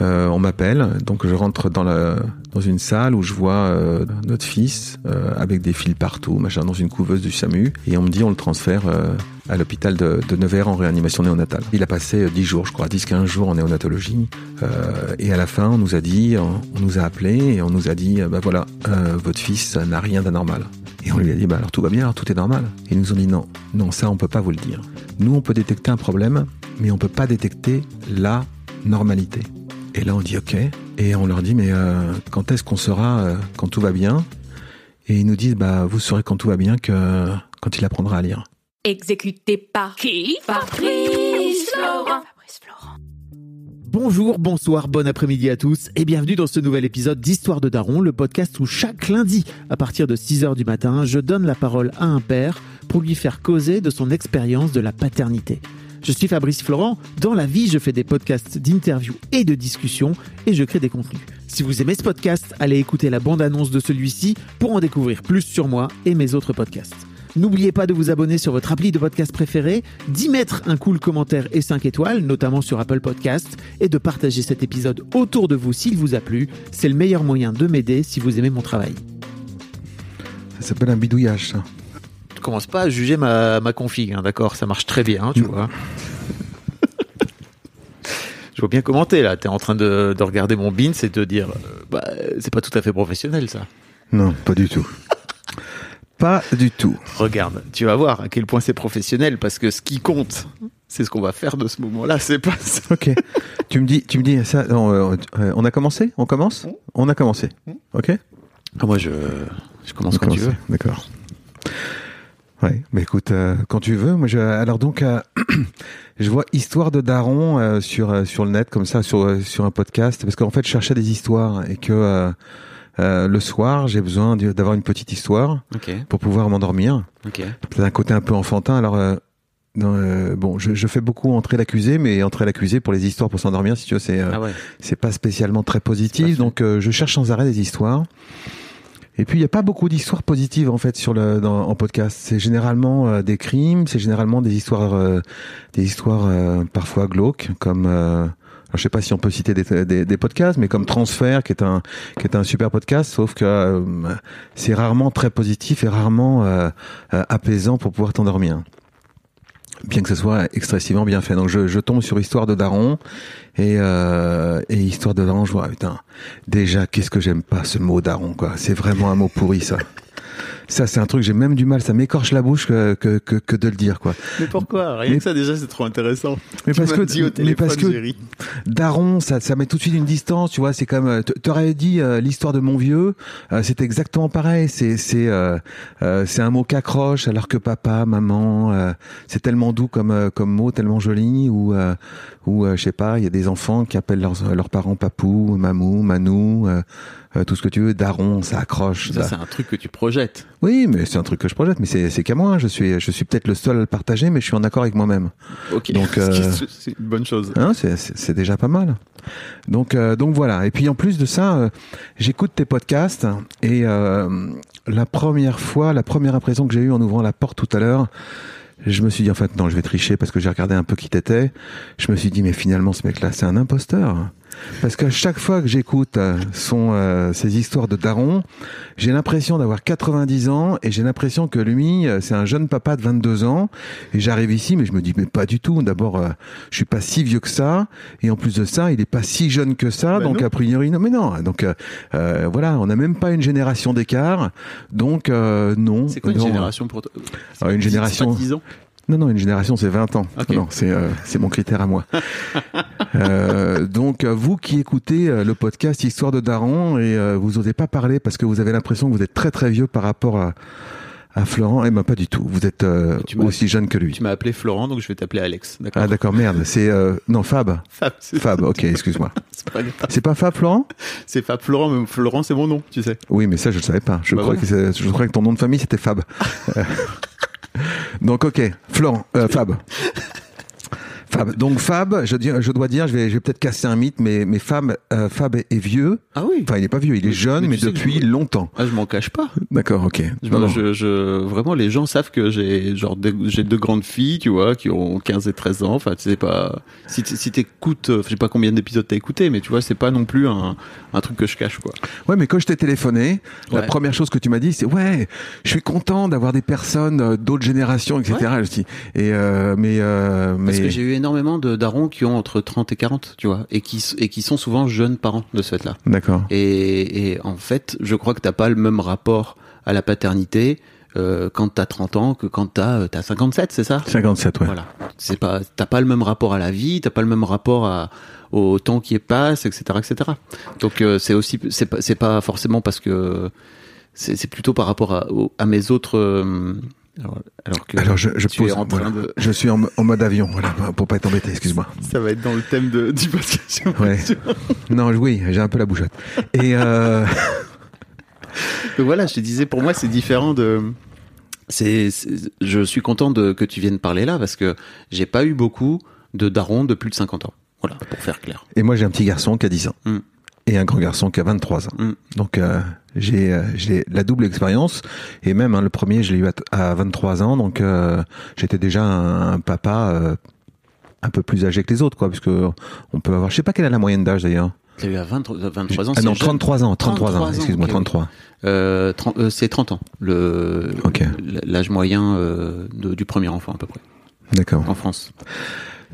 Euh, on m'appelle, donc je rentre dans, la, dans une salle où je vois euh, notre fils euh, avec des fils partout, machin, dans une couveuse du SAMU, et on me dit on le transfère euh, à l'hôpital de, de Nevers en réanimation néonatale. Il a passé 10 jours, je crois, 10-15 jours en néonatologie, euh, et à la fin on nous a dit, on, nous a appelé et on nous a dit, bah voilà, euh, votre fils n'a rien d'anormal. Et on lui a dit, bah alors tout va bien, tout est normal. Et ils nous ont dit non, non, ça on peut pas vous le dire. Nous on peut détecter un problème, mais on peut pas détecter la normalité. Et là, on dit OK. Et on leur dit, mais euh, quand est-ce qu'on saura euh, quand tout va bien? Et ils nous disent, bah, vous saurez quand tout va bien que quand il apprendra à lire. Exécuté par qui? Fabrice Florent. Fabrice Florent. Bonjour, bonsoir, bon après-midi à tous et bienvenue dans ce nouvel épisode d'Histoire de Daron, le podcast où chaque lundi, à partir de 6h du matin, je donne la parole à un père pour lui faire causer de son expérience de la paternité. Je suis Fabrice Florent, dans la vie je fais des podcasts d'interviews et de discussions et je crée des contenus. Si vous aimez ce podcast, allez écouter la bande-annonce de celui-ci pour en découvrir plus sur moi et mes autres podcasts. N'oubliez pas de vous abonner sur votre appli de podcast préféré, d'y mettre un cool commentaire et 5 étoiles, notamment sur Apple Podcasts, et de partager cet épisode autour de vous s'il vous a plu. C'est le meilleur moyen de m'aider si vous aimez mon travail. Ça s'appelle un bidouillage, ça. Commence pas à juger ma, ma config, hein, d'accord Ça marche très bien, tu vois. Je vois bien commenter là. T'es en train de, de regarder mon bin, c'est de dire, euh, bah, c'est pas tout à fait professionnel ça. Non, pas du tout. pas du tout. Regarde, tu vas voir à quel point c'est professionnel parce que ce qui compte, c'est ce qu'on va faire de ce moment-là. C'est pas ça. Ok. tu me dis, tu me dis ça. non, euh, euh, on a commencé? On commence? On a commencé. Ok. Ah, moi, je, je commence On quand tu veux. D'accord. Ouais, mais écoute, euh, quand tu veux. Moi, je, alors donc, euh, je vois histoire de Daron euh, sur sur le net comme ça, sur sur un podcast, parce qu'en fait, je cherchais des histoires et que le soir, j'ai besoin d'avoir une petite histoire pour pouvoir m'endormir. ok. C'est un côté un peu enfantin. Alors, euh, bon, je, je fais beaucoup entrer l'accusé, mais entrer l'accusé pour les histoires pour s'endormir, si tu veux, c'est euh, Ah ouais. c'est pas spécialement très positif. Donc euh, je cherche sans arrêt des histoires. Et puis il y a pas beaucoup d'histoires positives en fait sur le dans, en podcast. C'est généralement euh, des crimes, c'est généralement des histoires euh, des histoires euh, parfois glauques comme euh, alors, je sais pas si on peut citer des, des, des podcasts, mais comme Transfert, qui est un qui est un super podcast, sauf que euh, c'est rarement très positif et rarement euh, apaisant pour pouvoir t'endormir bien que ce soit excessivement bien fait. Donc je, je tombe sur Histoire de Daron et, euh, et Histoire de Daron, je vois, putain, déjà, qu'est-ce que j'aime pas ce mot Daron, quoi. C'est vraiment un mot pourri, ça. Ça, c'est un truc, j'ai même du mal, ça m'écorche la bouche que, que, que, que de le dire, quoi. Mais pourquoi? Rien Mais- que ça, déjà, c'est trop intéressant. Mais Tu parce que, dit au mais parce que. Daron, ça, ça met tout de suite une distance, tu vois. C'est comme, euh, t'aurais dit euh, l'histoire de mon vieux, euh, c'est exactement pareil. C'est, c'est, euh, euh, c'est un mot qu'accroche, alors que papa, maman, euh, c'est tellement doux comme, euh, comme mot, tellement joli. Ou, euh, ou, euh, je sais pas, il y a des enfants qui appellent leurs, leurs parents papou, mamou, manou, euh, euh, tout ce que tu veux. Daron, ça accroche. Ça, ça- c'est un truc que tu projettes. Oui, mais c'est un truc que je projette, mais c'est, c'est qu'à moi. Je suis, je suis peut-être le seul à le partager, mais je suis en accord avec moi-même. Ok. Donc, euh, c'est une bonne chose. Hein, c'est- c'est c'est déjà pas mal. Donc, euh, donc voilà. Et puis en plus de ça, euh, j'écoute tes podcasts et euh, la première fois, la première impression que j'ai eue en ouvrant la porte tout à l'heure, je me suis dit en fait non, je vais tricher parce que j'ai regardé un peu qui t'étais. Je me suis dit mais finalement ce mec-là c'est un imposteur. Parce qu'à chaque fois que j'écoute euh, son euh, ces histoires de daron, j'ai l'impression d'avoir 90 ans et j'ai l'impression que lui euh, c'est un jeune papa de 22 ans. Et j'arrive ici mais je me dis mais pas du tout. D'abord euh, je suis pas si vieux que ça. Et en plus de ça il est pas si jeune que ça. Bah donc non. a priori non mais non. Donc euh, euh, voilà on n'a même pas une génération d'écart. Donc euh, non. C'est quoi une Non. génération pour toi? Ah, une génération- pas 10 ans? Non, non, une génération, c'est 20 ans. Non, c'est euh, c'est mon critère à moi. Euh, donc, euh, vous qui écoutez euh, le podcast Histoire de Daron et euh, vous osez pas parler parce que vous avez l'impression que vous êtes très très vieux par rapport à, Ah, Florent, eh ben pas du tout. Vous êtes euh, Tu aussi jeune que lui. Tu m'as appelé Florent, donc je vais t'appeler Alex. Ah d'accord, merde. C'est euh, non Fab. Fab, Fab. Ok, excuse-moi. c'est pas Fab Florent? C'est Fab Florent, mais Florent, c'est mon nom, tu sais. Oui, mais ça je le savais pas. Je Bah crois voilà. que je crois que ton nom de famille c'était Fab. Donc ok, Florent, euh, Fab. Fab. Donc Fab, je, je dois dire, je vais, je vais peut-être casser un mythe, mais, mais Fab, euh, Fab est vieux. Ah oui. Enfin, il est pas vieux, il est jeune, mais depuis je- longtemps. Ah, je m'en cache pas. D'accord, ok. Je, Non, non. je, vraiment, les gens savent que j'ai genre deux- j'ai deux grandes filles, tu vois, qui ont 15 et 13 ans. Enfin, tu sais pas. Si si t'écoutes, euh, je sais pas combien d'épisodes t'as écouté, mais tu vois, c'est pas non plus un, un truc que je cache, quoi. Ouais, mais quand je t'ai téléphoné, la Ouais. première chose que tu m'as dit, c'est ouais, je suis content d'avoir des personnes euh, d'autres générations, etc. Je dis, et euh, mais euh, Parce mais que j'ai eu énormément de darons qui ont entre 30 et 40, tu vois, et qui, et qui sont souvent jeunes parents de ce fait-là. d'accord. Et, et en fait, je crois que t'as pas le même rapport à la paternité euh, quand t'as 30 ans que quand t'as euh, t'as 57, c'est ça? 57, ouais. Voilà. C'est pas, t'as pas le même rapport à la vie, t'as pas le même rapport à, au temps qui passe, etc., etc. Donc euh, c'est aussi, c'est pas, c'est pas forcément parce que c'est, plutôt par rapport à, mes autres. Alors, alors que Alors je, je tu es pose, en train voilà. de, je suis en, en mode avion, voilà, pour pas être embêté, excuse-moi. ça va être dans le thème de, du podcast. Ouais. Non, oui, j'ai un peu la bougeotte. Et euh, Donc voilà, je te disais, pour moi, c'est différent de. C'est, c'est- je suis content de que tu viennes parler là parce que j'ai pas eu beaucoup de darons de plus de 50 ans. Voilà, pour faire clair. et moi j'ai un petit garçon qui a 10 ans Mm. et un grand garçon qui a 23 ans. Mm. Donc euh, j'ai euh, la double expérience et même hein, le premier je l'ai eu à, à 23 ans, donc euh, j'étais déjà un, un papa euh, un peu plus âgé que les autres, quoi, puisque on peut avoir, je sais pas quelle est la moyenne d'âge d'ailleurs. Tu as eu à 20 23 ans. Ah non, jeune. 33 ans, 33, 33 ans, excuse-moi, ok, 33. Euh, 30 euh, c'est 30 ans, le Ok. l'âge moyen euh, de- du premier enfant à peu près D'accord. en France.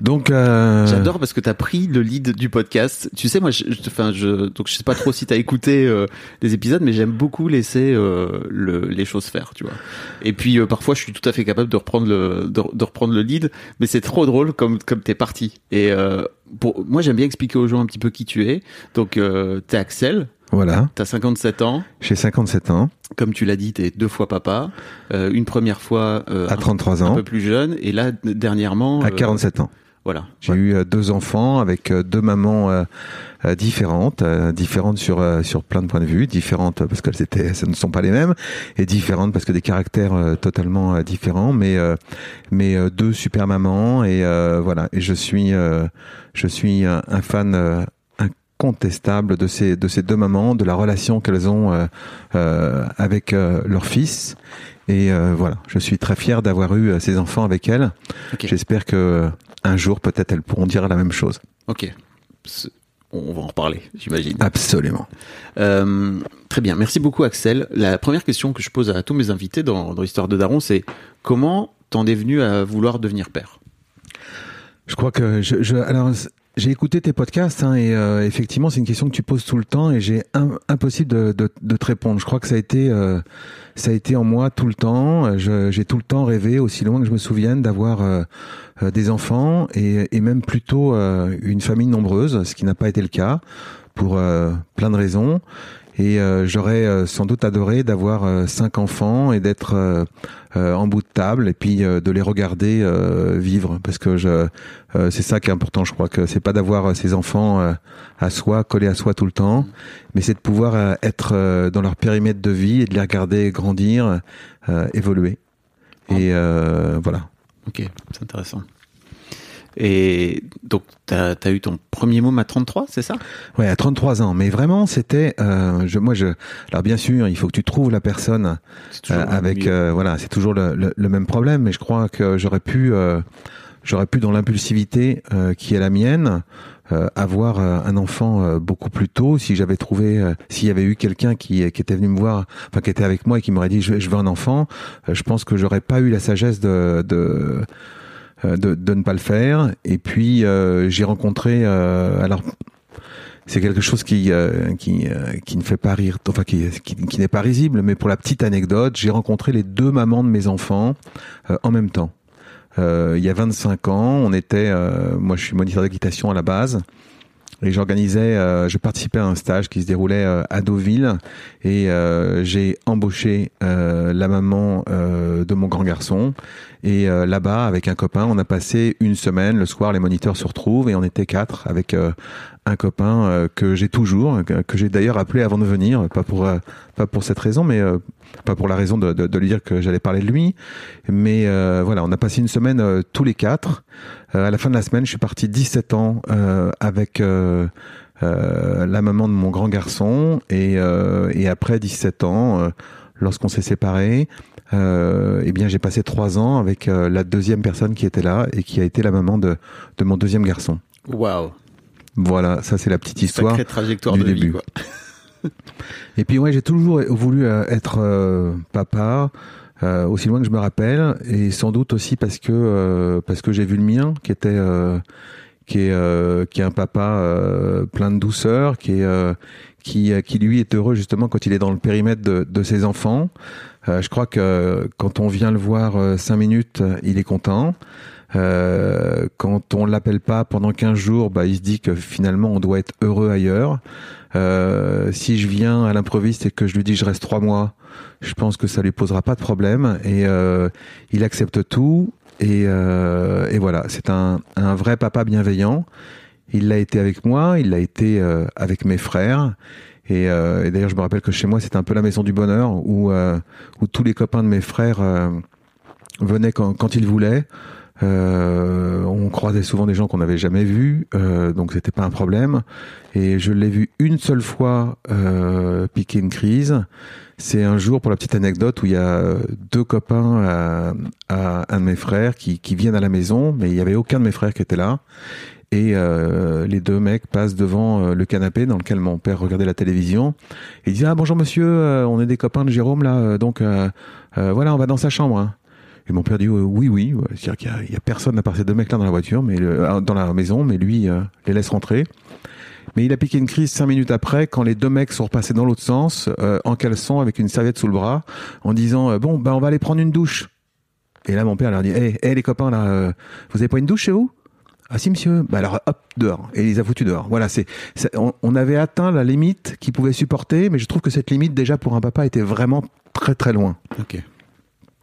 Donc euh, J'adore parce que tu as pris le lead du podcast. Tu sais moi je- enfin je donc je sais pas trop si tu as écouté euh, les épisodes mais j'aime beaucoup laisser euh, le, les choses faire, tu vois. Et puis euh, parfois je suis tout à fait capable de reprendre le de, de reprendre le lead mais c'est trop drôle comme comme t'es parti. Et euh, pour moi j'aime bien expliquer aux gens un petit peu qui tu es. Donc euh, t'es Axel, voilà, t'as 57 ans. j'ai 57 ans, Comme tu l'as dit, t'es deux fois papa, euh, une première fois euh, à 33 un, un ans, peu plus jeune, et là dernièrement, à euh, 47 ans. Voilà. J'ai eu euh, deux enfants avec euh, deux mamans euh, différentes, différentes sur sur plein de points de vue, différentes parce qu'elles étaient, ce ne sont pas les mêmes, et différentes parce que des caractères totalement différents, mais mais deux super mamans et voilà. Et je suis je suis un, fan incontestable de ces de ces deux mamans, de la relation qu'elles ont euh, euh, avec euh, leur fils. Et voilà, je suis très fier d'avoir eu ces enfants avec elles. J'espère que un jour, peut-être, elles pourront dire la même chose. Ok. On va en reparler, j'imagine. Absolument. Euh, très bien, merci beaucoup Axel. La première question que je pose à tous mes invités dans, dans l'histoire de Daron, c'est comment t'en es venu à vouloir devenir père? Je crois que je, je alors j'ai écouté tes podcasts hein, et euh, effectivement c'est une question que tu poses tout le temps et j'ai impossible de, de, de te répondre. Je crois que ça a été euh, ça a été en moi tout le temps. J'ai tout le temps rêvé, aussi loin que je me souvienne, d'avoir euh, euh, des enfants et, et même plutôt euh, une famille nombreuse, ce qui n'a pas été le cas pour euh, plein de raisons. Et euh, j'aurais euh, sans doute adoré d'avoir euh, cinq enfants et d'être en bout de table et puis de les regarder vivre. Parce que je c'est ça qui est important je crois que c'est pas d'avoir ces enfants à soi collés à soi tout le temps mais c'est de pouvoir être dans leur périmètre de vie et de les regarder grandir évoluer. Et voilà. Ok, c'est intéressant. Et donc, t'as as eu ton premier môme à 33, c'est ça? Ouais, à 33 ans. Mais vraiment, c'était, euh, je, moi, je, alors bien sûr, il faut que tu trouves la personne euh, avec, euh, voilà, c'est toujours le, le- le même problème. Mais je crois que j'aurais pu, j'aurais pu dans l'impulsivité qui est la mienne, avoir un enfant beaucoup plus tôt si j'avais trouvé, s'il y avait eu quelqu'un qui, qui était venu me voir, enfin qui était avec moi et qui m'aurait dit je, je veux un enfant. je pense que j'aurais pas eu la sagesse de, de de, de ne pas le faire. Et puis euh, j'ai rencontré, euh, alors c'est quelque chose qui euh, qui euh, qui ne fait pas rire, enfin qui qui, n'est pas risible, mais pour la petite anecdote, j'ai rencontré les deux mamans de mes enfants euh, en même temps. Euh, il y a 25 ans, on était, euh, moi je suis moniteur d'équitation à la base. Et j'organisais, euh, je participais à un stage qui se déroulait euh, à Deauville. Et euh, j'ai embauché la maman de mon grand garçon. Et là-bas avec un copain, on a passé une semaine. Le soir, les moniteurs se retrouvent et on était quatre avec un copain que j'ai toujours, que j'ai d'ailleurs appelé avant de venir, pas pour pas pour cette raison, mais pas pour la raison de, de, de lui dire que j'allais parler de lui, mais voilà, on a passé une semaine tous les quatre. à la fin de la semaine, je suis parti 17 ans avec euh, la maman de mon grand garçon et, euh, et après 17 ans, euh, lorsqu'on s'est séparés, euh, eh bien j'ai passé trois ans avec la deuxième personne qui était là et qui a été la maman de, de mon deuxième garçon. Waouh. Voilà, ça c'est la petite histoire trajectoire du de début. Vie, quoi. et puis ouais, j'ai toujours voulu être papa. Euh, aussi loin que je me rappelle, et sans doute aussi parce que parce que j'ai vu le mien, qui était qui est euh, qui est un papa euh, plein de douceur, qui euh, qui qui lui est heureux justement quand il est dans le périmètre de, de ses enfants. je crois que quand on vient le voir cinq minutes, il est content. Euh, quand on l'appelle pas pendant 15 jours, bah, il se dit que finalement on doit être heureux ailleurs. Euh, si je viens à l'improviste et que je lui dis je reste trois mois, je pense que ça lui posera pas de problème et euh, il accepte tout. Et, euh, et voilà, c'est un, un, vrai papa bienveillant. Il l'a été avec moi, il l'a été euh, avec mes frères. Et, et d'ailleurs, je me rappelle que chez moi, c'était un peu la maison du bonheur où, où tous les copains de mes frères venaient quand, quand ils voulaient. Euh, on croisait souvent des gens qu'on n'avait jamais vus, euh, donc c'était pas un problème. Et je l'ai vu une seule fois euh, piquer une crise. C'est un jour, pour la petite anecdote, où il y a deux copains à, à un de mes frères qui, qui, viennent à la maison, mais il y avait aucun de mes frères qui était là. Et euh, les deux mecs passent devant euh, le canapé dans lequel mon père regardait la télévision. Et ils disent ah bonjour monsieur, euh, on est des copains de Jérôme là, donc voilà on va dans sa chambre. Hein. Et mon père dit oui, oui. C'est-à-dire qu'il y, a personne à part ces deux mecs-là dans la voiture, mais le, dans la maison, mais lui euh, les laisse rentrer. Mais il a piqué une crise cinq minutes après, quand les deux mecs sont repassés dans l'autre sens, euh, en caleçon, avec une serviette sous le bras, en disant euh, bon, bah on va aller prendre une douche. Et là, mon père leur dit hé, hey, les copains là, vous avez pas une douche chez vous? Ah si monsieur, bah alors hop dehors et il les a foutus dehors. Voilà, on, on, avait atteint la limite qu'il pouvait supporter, mais je trouve que cette limite déjà pour un papa était vraiment très très loin. Ok.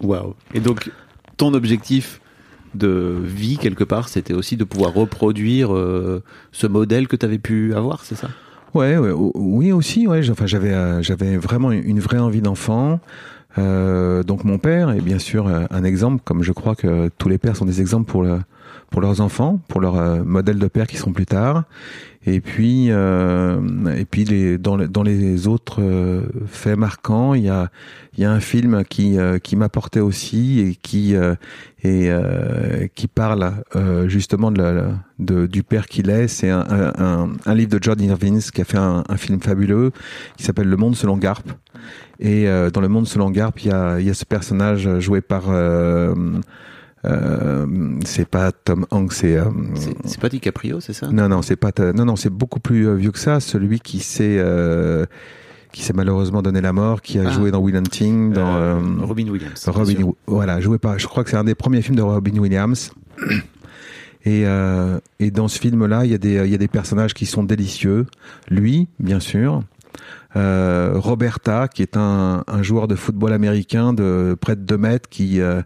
Waouh. Et donc, ton objectif de vie, quelque part, c'était aussi de pouvoir reproduire euh, ce modèle que tu avais pu avoir, c'est ça? Ouais, ouais, oui aussi. Ouais. Enfin, j'avais, euh, j'avais vraiment une vraie envie d'enfant. Euh, donc mon père est bien sûr euh, un exemple, comme je crois que tous les pères sont des exemples pour le, pour leurs enfants, pour leur euh, modèle de père qui seront plus tard. Et puis, euh, et puis les, dans, dans les autres euh, faits marquants, il y a, il y a un film qui, qui m'apportait aussi et qui, et, qui parle justement de, la, de, du père qu'il est. C'est un, un, un, livre de John Irvins qui a fait un, un film fabuleux qui s'appelle Le Monde selon Garp. Et dans Le Monde selon Garp, il y a, il y a ce personnage joué par c'est pas Tom Hanks, c'est. Euh, c'est pas DiCaprio, c'est ça? Non, non, c'est pas. Non, non, c'est beaucoup plus euh, vieux que ça. Celui qui s'est qui s'est malheureusement donné la mort, qui a ah. joué dans Will Hunting, dans Robin Williams. Robin, voilà, joué par. Je crois que c'est un des premiers films de Robin Williams. Et, et dans ce film-là, il y y a des personnages qui sont délicieux. Lui, bien sûr. Euh, Roberta, qui est un, un, joueur de football américain de près de 2 mètres, qui, euh,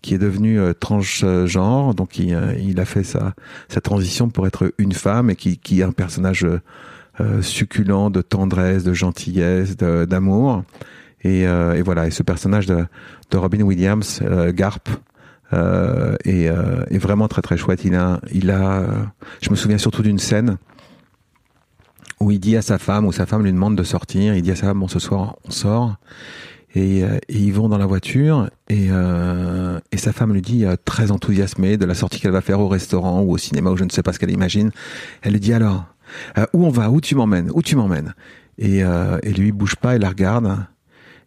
qui est devenu euh, transgenre, donc il, il, a fait sa, sa transition pour être une femme et qui, qui est un personnage succulent de tendresse, de gentillesse, d'amour. Et, et, voilà, et ce personnage de, de Robin Williams, Garp, euh, est, est, vraiment très très chouette. Il a, il a, je me souviens surtout d'une scène où il dit à sa femme, ou sa femme lui demande de sortir, il dit à sa femme, bon, ce soir, on sort. Et, euh, et ils vont dans la voiture, et, euh, et sa femme lui dit, euh, très enthousiasmée de la sortie qu'elle va faire au restaurant ou au cinéma, ou je ne sais pas ce qu'elle imagine. Elle lui dit alors, euh, où on va, où tu m'emmènes, où tu m'emmènes? Et, et lui, il bouge pas, il la regarde,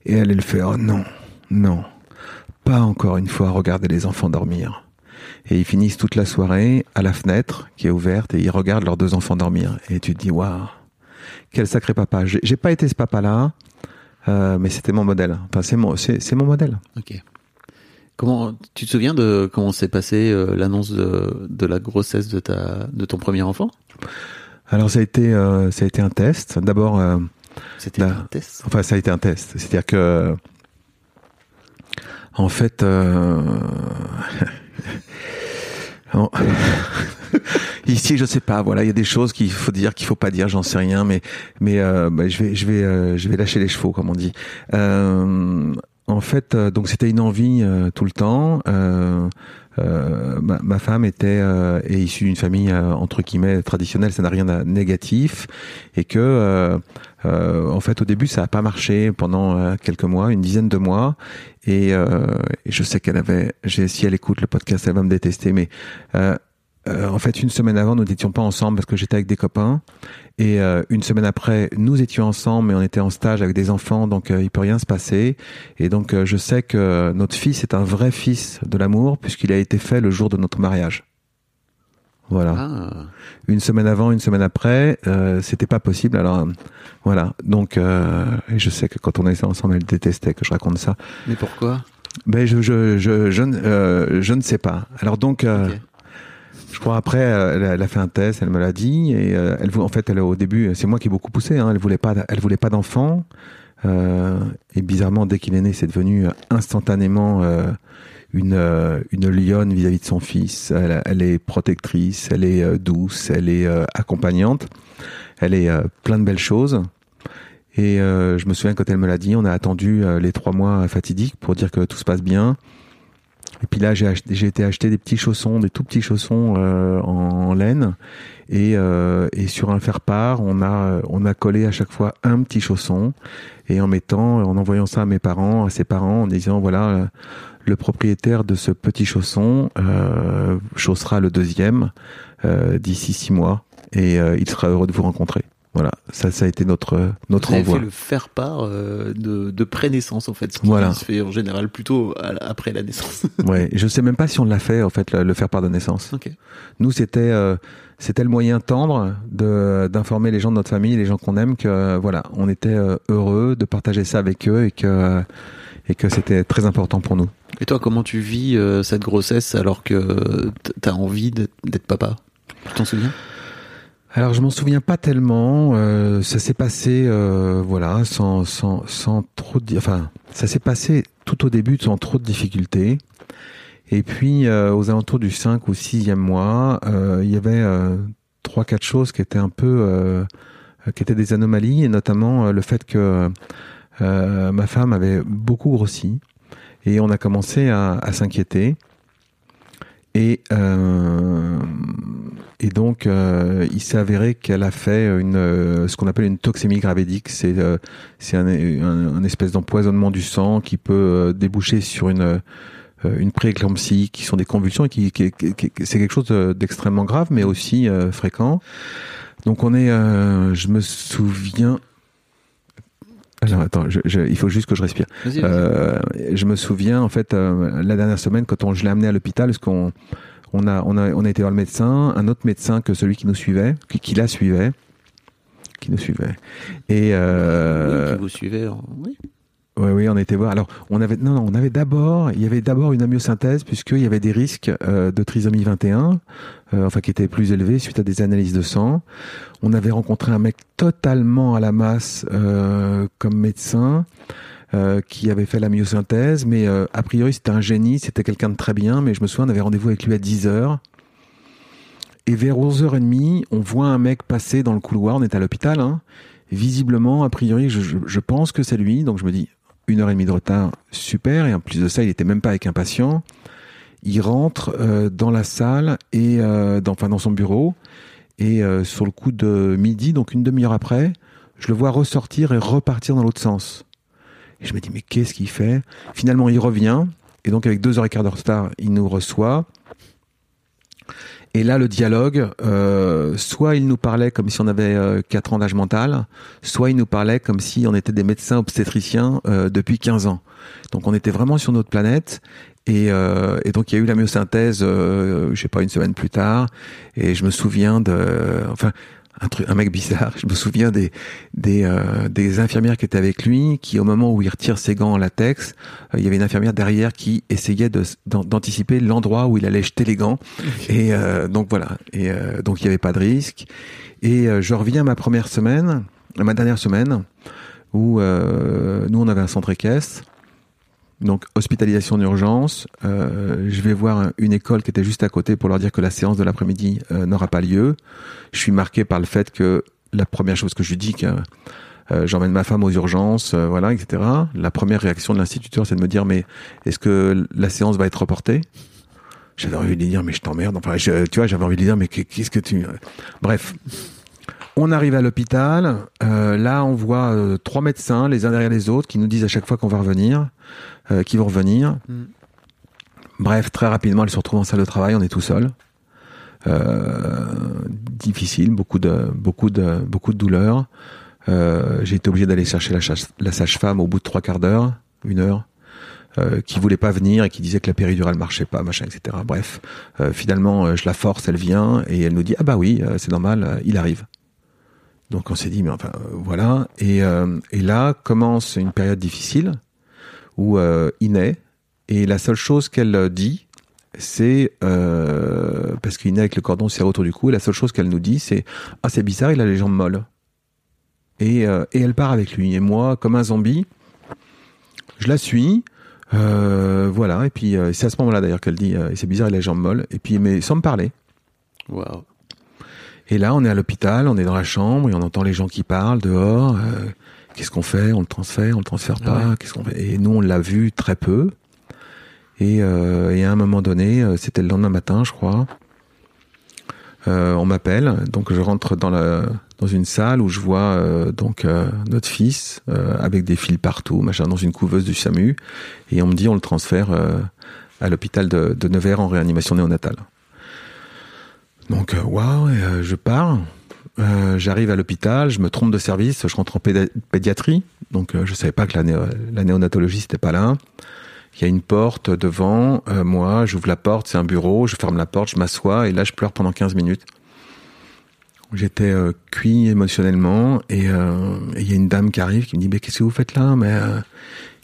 et elle, elle fait, oh non, non, pas encore une fois regarder les enfants dormir. Et ils finissent toute la soirée à la fenêtre qui est ouverte et ils regardent leurs deux enfants dormir. Et tu te dis, waouh, quel sacré papa. J'ai pas été ce papa-là, euh, mais c'était mon modèle. Enfin, c'est mon, c'est mon modèle. Ok. Comment tu te souviens de comment s'est passé euh, l'annonce de, de, la grossesse de ta de ton premier enfant? Alors ça a été euh, ça a été un test. D'abord, euh, C'était un test? enfin ça a été un test. C'est-à-dire que en fait, euh, ici je sais pas. Voilà, il y a des choses qu'il faut dire, qu'il faut pas dire. J'en sais rien, mais mais euh, bah, je vais je vais euh, je vais lâcher les chevaux, comme on dit. Euh, en fait, euh, donc c'était une envie euh, tout le temps. Euh, ma, ma femme était euh, est issue d'une famille euh, entre guillemets traditionnelle, ça n'a rien de négatif, et que euh, euh, en fait au début ça a pas marché pendant quelques mois, une dizaine de mois, et, et je sais qu'elle avait, si elle écoute le podcast, elle va me détester, mais euh, en fait une semaine avant nous n'étions pas ensemble parce que j'étais avec des copains, et euh, une semaine après nous étions ensemble, mais on était en stage avec des enfants, donc euh, il peut rien se passer, et donc euh, je sais que notre fils est un vrai fils de l'amour puisqu'il a été fait le jour de notre mariage. Voilà Ah, une semaine avant, une semaine après, euh, c'était pas possible. Alors voilà. Donc, euh, je sais que quand on était ensemble, elle détestait que je raconte ça. mais pourquoi? Mais je je je je, ne- je ne sais pas. Alors donc, euh. Je crois après, euh, elle, a- fait un test, elle me l'a dit et euh, elle en fait, elle au début, c'est moi qui ai beaucoup poussé. Hein, elle voulait pas, elle voulait pas d'enfant. Euh, et bizarrement, dès qu'il est né, c'est devenu instantanément euh, une euh, une lionne vis-à-vis de son fils. Elle, elle est protectrice, elle est euh, douce, elle est euh, accompagnante, elle est euh, plein de belles choses. Et euh, je me souviens quand elle me l'a dit, on a attendu euh, les trois mois fatidiques pour dire que tout se passe bien. Et puis là, j'ai j'ai été acheter des petits chaussons, des tout petits chaussons euh, en, laine. Et, euh, et sur un faire-part, on a, on a collé à chaque fois un petit chausson. Et en mettant, en envoyant ça à mes parents, à ses parents, en disant voilà, le propriétaire de ce petit chausson euh, chaussera le deuxième euh, d'ici six mois. Et euh, il sera heureux de vous rencontrer. Voilà, ça, ça a été notre notre Vous avez envoi. fait le faire part euh, de, de pré-naissance en fait, ce qui Voilà. se fait en général plutôt à après la naissance. Ouais, je sais même pas si on l'a fait en fait le, le faire part de naissance. ok. Nous, c'était euh, c'était le moyen tendre de d'informer les gens de notre famille, les gens qu'on aime, que euh, voilà, on était heureux de partager ça avec eux et que et que c'était très important pour nous. Et toi, comment tu vis euh, cette grossesse alors que t- t'as envie d'être papa? Tu t'en souviens? Alors, je m'en souviens pas tellement. euh, ça s'est passé, euh, voilà, sans sans sans trop de, enfin, ça s'est passé tout au début sans trop de difficultés. Et puis, euh, aux alentours du 5 ou 6e mois, euh, il y avait euh, trois, quatre choses qui étaient un peu, euh, qui étaient des anomalies, et notamment le fait que ma femme avait beaucoup grossi, et on a commencé à, à s'inquiéter. Et, euh, et donc, euh, il s'est avéré qu'elle a fait une, euh, ce qu'on appelle une toxémie gravédique. C'est euh, c'est un, espèce d'empoisonnement du sang qui peut euh, déboucher sur une, euh, une prééclampsie, qui sont des convulsions et qui, qui, qui- qui- c'est quelque chose de- d'extrêmement grave, mais aussi fréquent. Donc, on est, je me souviens. Attends, je- je- il faut juste que je respire. Vas-y, vas-y. Euh, je me souviens en fait euh, la dernière semaine quand on, je l'ai amené à l'hôpital parce qu'on on a, on a on a été voir le médecin, un autre médecin que celui qui nous suivait, qui, qui la suivait, qui nous suivait. Et Oui, euh, qui vous suivez. en- Oui. Oui, oui, on été voir. Alors, on avait, non, non, on avait d'abord, il y avait d'abord une amyosynthèse puisqu'il y avait des risques euh, de trisomie 21, euh, enfin qui étaient plus élevés suite à des analyses de sang. On avait rencontré un mec totalement à la masse euh, comme médecin. euh, qui avait fait la myosynthèse, mais euh, a priori c'était un génie, c'était quelqu'un de très bien, mais je me souviens, on avait rendez-vous avec lui à 10h. Et vers 11h30, on voit un mec passer dans le couloir, on est à l'hôpital, hein. visiblement, a priori, je, je- je pense que c'est lui, donc je me dis, une heure et demie de retard, super. Et en plus de ça, il était même pas avec un patient. Il rentre euh, dans la salle et euh, dans, enfin dans son bureau. Et euh, sur le coup de midi, donc une demi-heure après, je le vois ressortir et repartir dans l'autre sens. Et je me dis mais qu'est-ce qu'il fait? Finalement, il revient. Et donc avec deux heures et quart de retard, il nous reçoit. Et là, le dialogue, euh, soit il nous parlait comme si on avait euh, 4 ans d'âge mental, soit il nous parlait comme si on était des médecins obstétriciens euh, depuis 15 ans. Donc on était vraiment sur notre planète. Et, euh, donc il y a eu la myosynthèse, je sais pas, une semaine plus tard. Et je me souviens de, enfin, un truc, un mec bizarre. Je me souviens des des, euh, des infirmières qui étaient avec lui, qui au moment où il retire ses gants en latex, euh, il y avait une infirmière derrière qui essayait d'anticiper l'endroit où il allait jeter les gants. Et euh, donc voilà. Et donc il y avait pas de risque. Et je reviens à ma première semaine, à ma dernière semaine, où nous on avait un centre équestre. Donc hospitalisation d'urgence. Euh, je vais voir une école qui était juste à côté pour leur dire que la séance de l'après-midi euh, n'aura pas lieu. Je suis marqué par le fait que la première chose que je dis que euh, j'emmène ma femme aux urgences, voilà, etc. La première réaction de l'instituteur, c'est de me dire mais est-ce que la séance va être reportée? J'avais envie de lui dire mais je t'emmerde. Enfin, tu vois, j'avais envie de lui dire mais qu'est-ce que tu Bref. On arrive à l'hôpital. là, on voit trois médecins, les uns derrière les autres, qui nous disent à chaque fois qu'on va revenir. Euh, qui vont revenir. Mm. Bref, très rapidement, elle se retrouve en salle de travail, on est tout seul. Euh, difficile, beaucoup de, beaucoup de, beaucoup de douleurs. Euh, j'ai été obligé d'aller chercher la, la sage-femme au bout de trois quarts d'heure, une heure, euh, qui voulait pas venir et qui disait que la péridurale marchait pas, machin, etc. Bref, euh, finalement, je la force, elle vient et elle nous dit ah bah oui, c'est normal, il arrive. Donc on s'est dit mais enfin voilà et, et là commence une période difficile où euh, naît et la seule chose qu'elle dit, c'est euh, parce qu'il naît avec le cordon serré autour du cou. Et la seule chose qu'elle nous dit, c'est ah c'est bizarre, il a les jambes molles. Et, euh, et elle part avec lui. Et moi, comme un zombie, je la suis. Euh, voilà. Et puis c'est à ce moment-là d'ailleurs qu'elle dit c'est bizarre, il a les jambes molles. Et puis mais sans me parler. Wow. Et là, on est à l'hôpital, on est dans la chambre et on entend les gens qui parlent dehors. Qu'est-ce qu'on fait? On le transfère On le transfère pas? Qu'est-ce qu'on fait? Et nous, on l'a vu très peu. Et, euh, et, à un moment donné, euh, c'était le lendemain matin, je crois. Euh, on m'appelle, donc je rentre dans la dans une salle où je vois euh, donc notre fils avec des fils partout, machin, dans une couveuse du SAMU, et on me dit on le transfère à l'hôpital de, de Nevers en réanimation néonatale. Donc waouh, je pars. Euh, j'arrive à l'hôpital, je me trompe de service, je rentre en pédiatrie, donc euh, je savais pas que la, la néonatologie c'était pas là. Il y a une porte devant euh, moi, j'ouvre la porte, c'est un bureau, je ferme la porte, je m'assois et là je pleure pendant 15 minutes. J'étais cuit émotionnellement et il y a une dame qui arrive qui me dit mais qu'est-ce que vous faites là?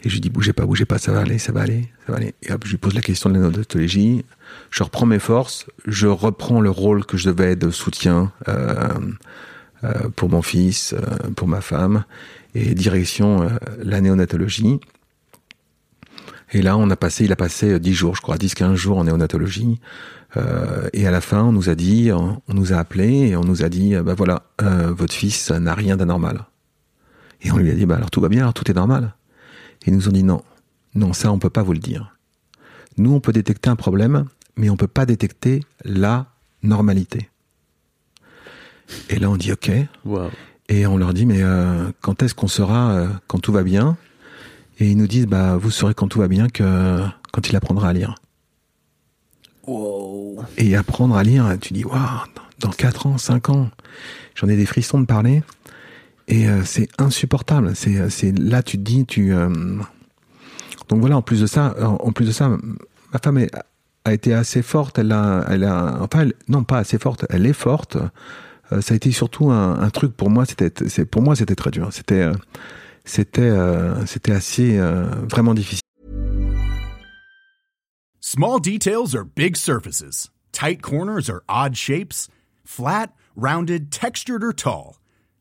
Et je lui dis bougez pas, bougez pas, ça va aller, ça va aller, ça va aller. Et hop, je lui pose la question de la néonatologie je reprends mes forces, je reprends le rôle que je devais de soutien euh, euh, pour mon fils, euh, pour ma femme, et direction la néonatologie. Et là, on a passé, il a passé 10 jours, je crois, 10-15 jours en néonatologie. et à la fin, on nous a dit, on, nous a appelé et on nous a dit, bah voilà, votre fils n'a rien d'anormal. Et on lui a dit, bah alors tout va bien, tout est normal. Et ils nous ont dit non, non, ça on peut pas vous le dire. Nous, on peut détecter un problème mais on peut pas détecter la normalité. Et là, on dit OK. Et on leur dit, mais euh, quand est-ce qu'on saura euh, quand tout va bien? Et ils nous disent, bah, vous saurez quand tout va bien que quand il apprendra à lire. Et apprendre à lire, tu dis, waouh, dans 4 ans, 5 ans, j'en ai des frissons de parler. Et euh, c'est insupportable. C'est, c'est là, tu te dis, tu. Donc voilà, en plus de ça, en plus de ça, ma femme est a été assez forte. Elle a, elle a, enfin, non pas assez forte. Elle est forte. Euh, ça a été surtout un, un truc pour moi. C'était, c'est pour moi, c'était très dur. C'était, euh, c'était, euh, c'était assez vraiment difficile. Small details are big surfaces. Tight corners are odd shapes. Flat, rounded, textured, or tall.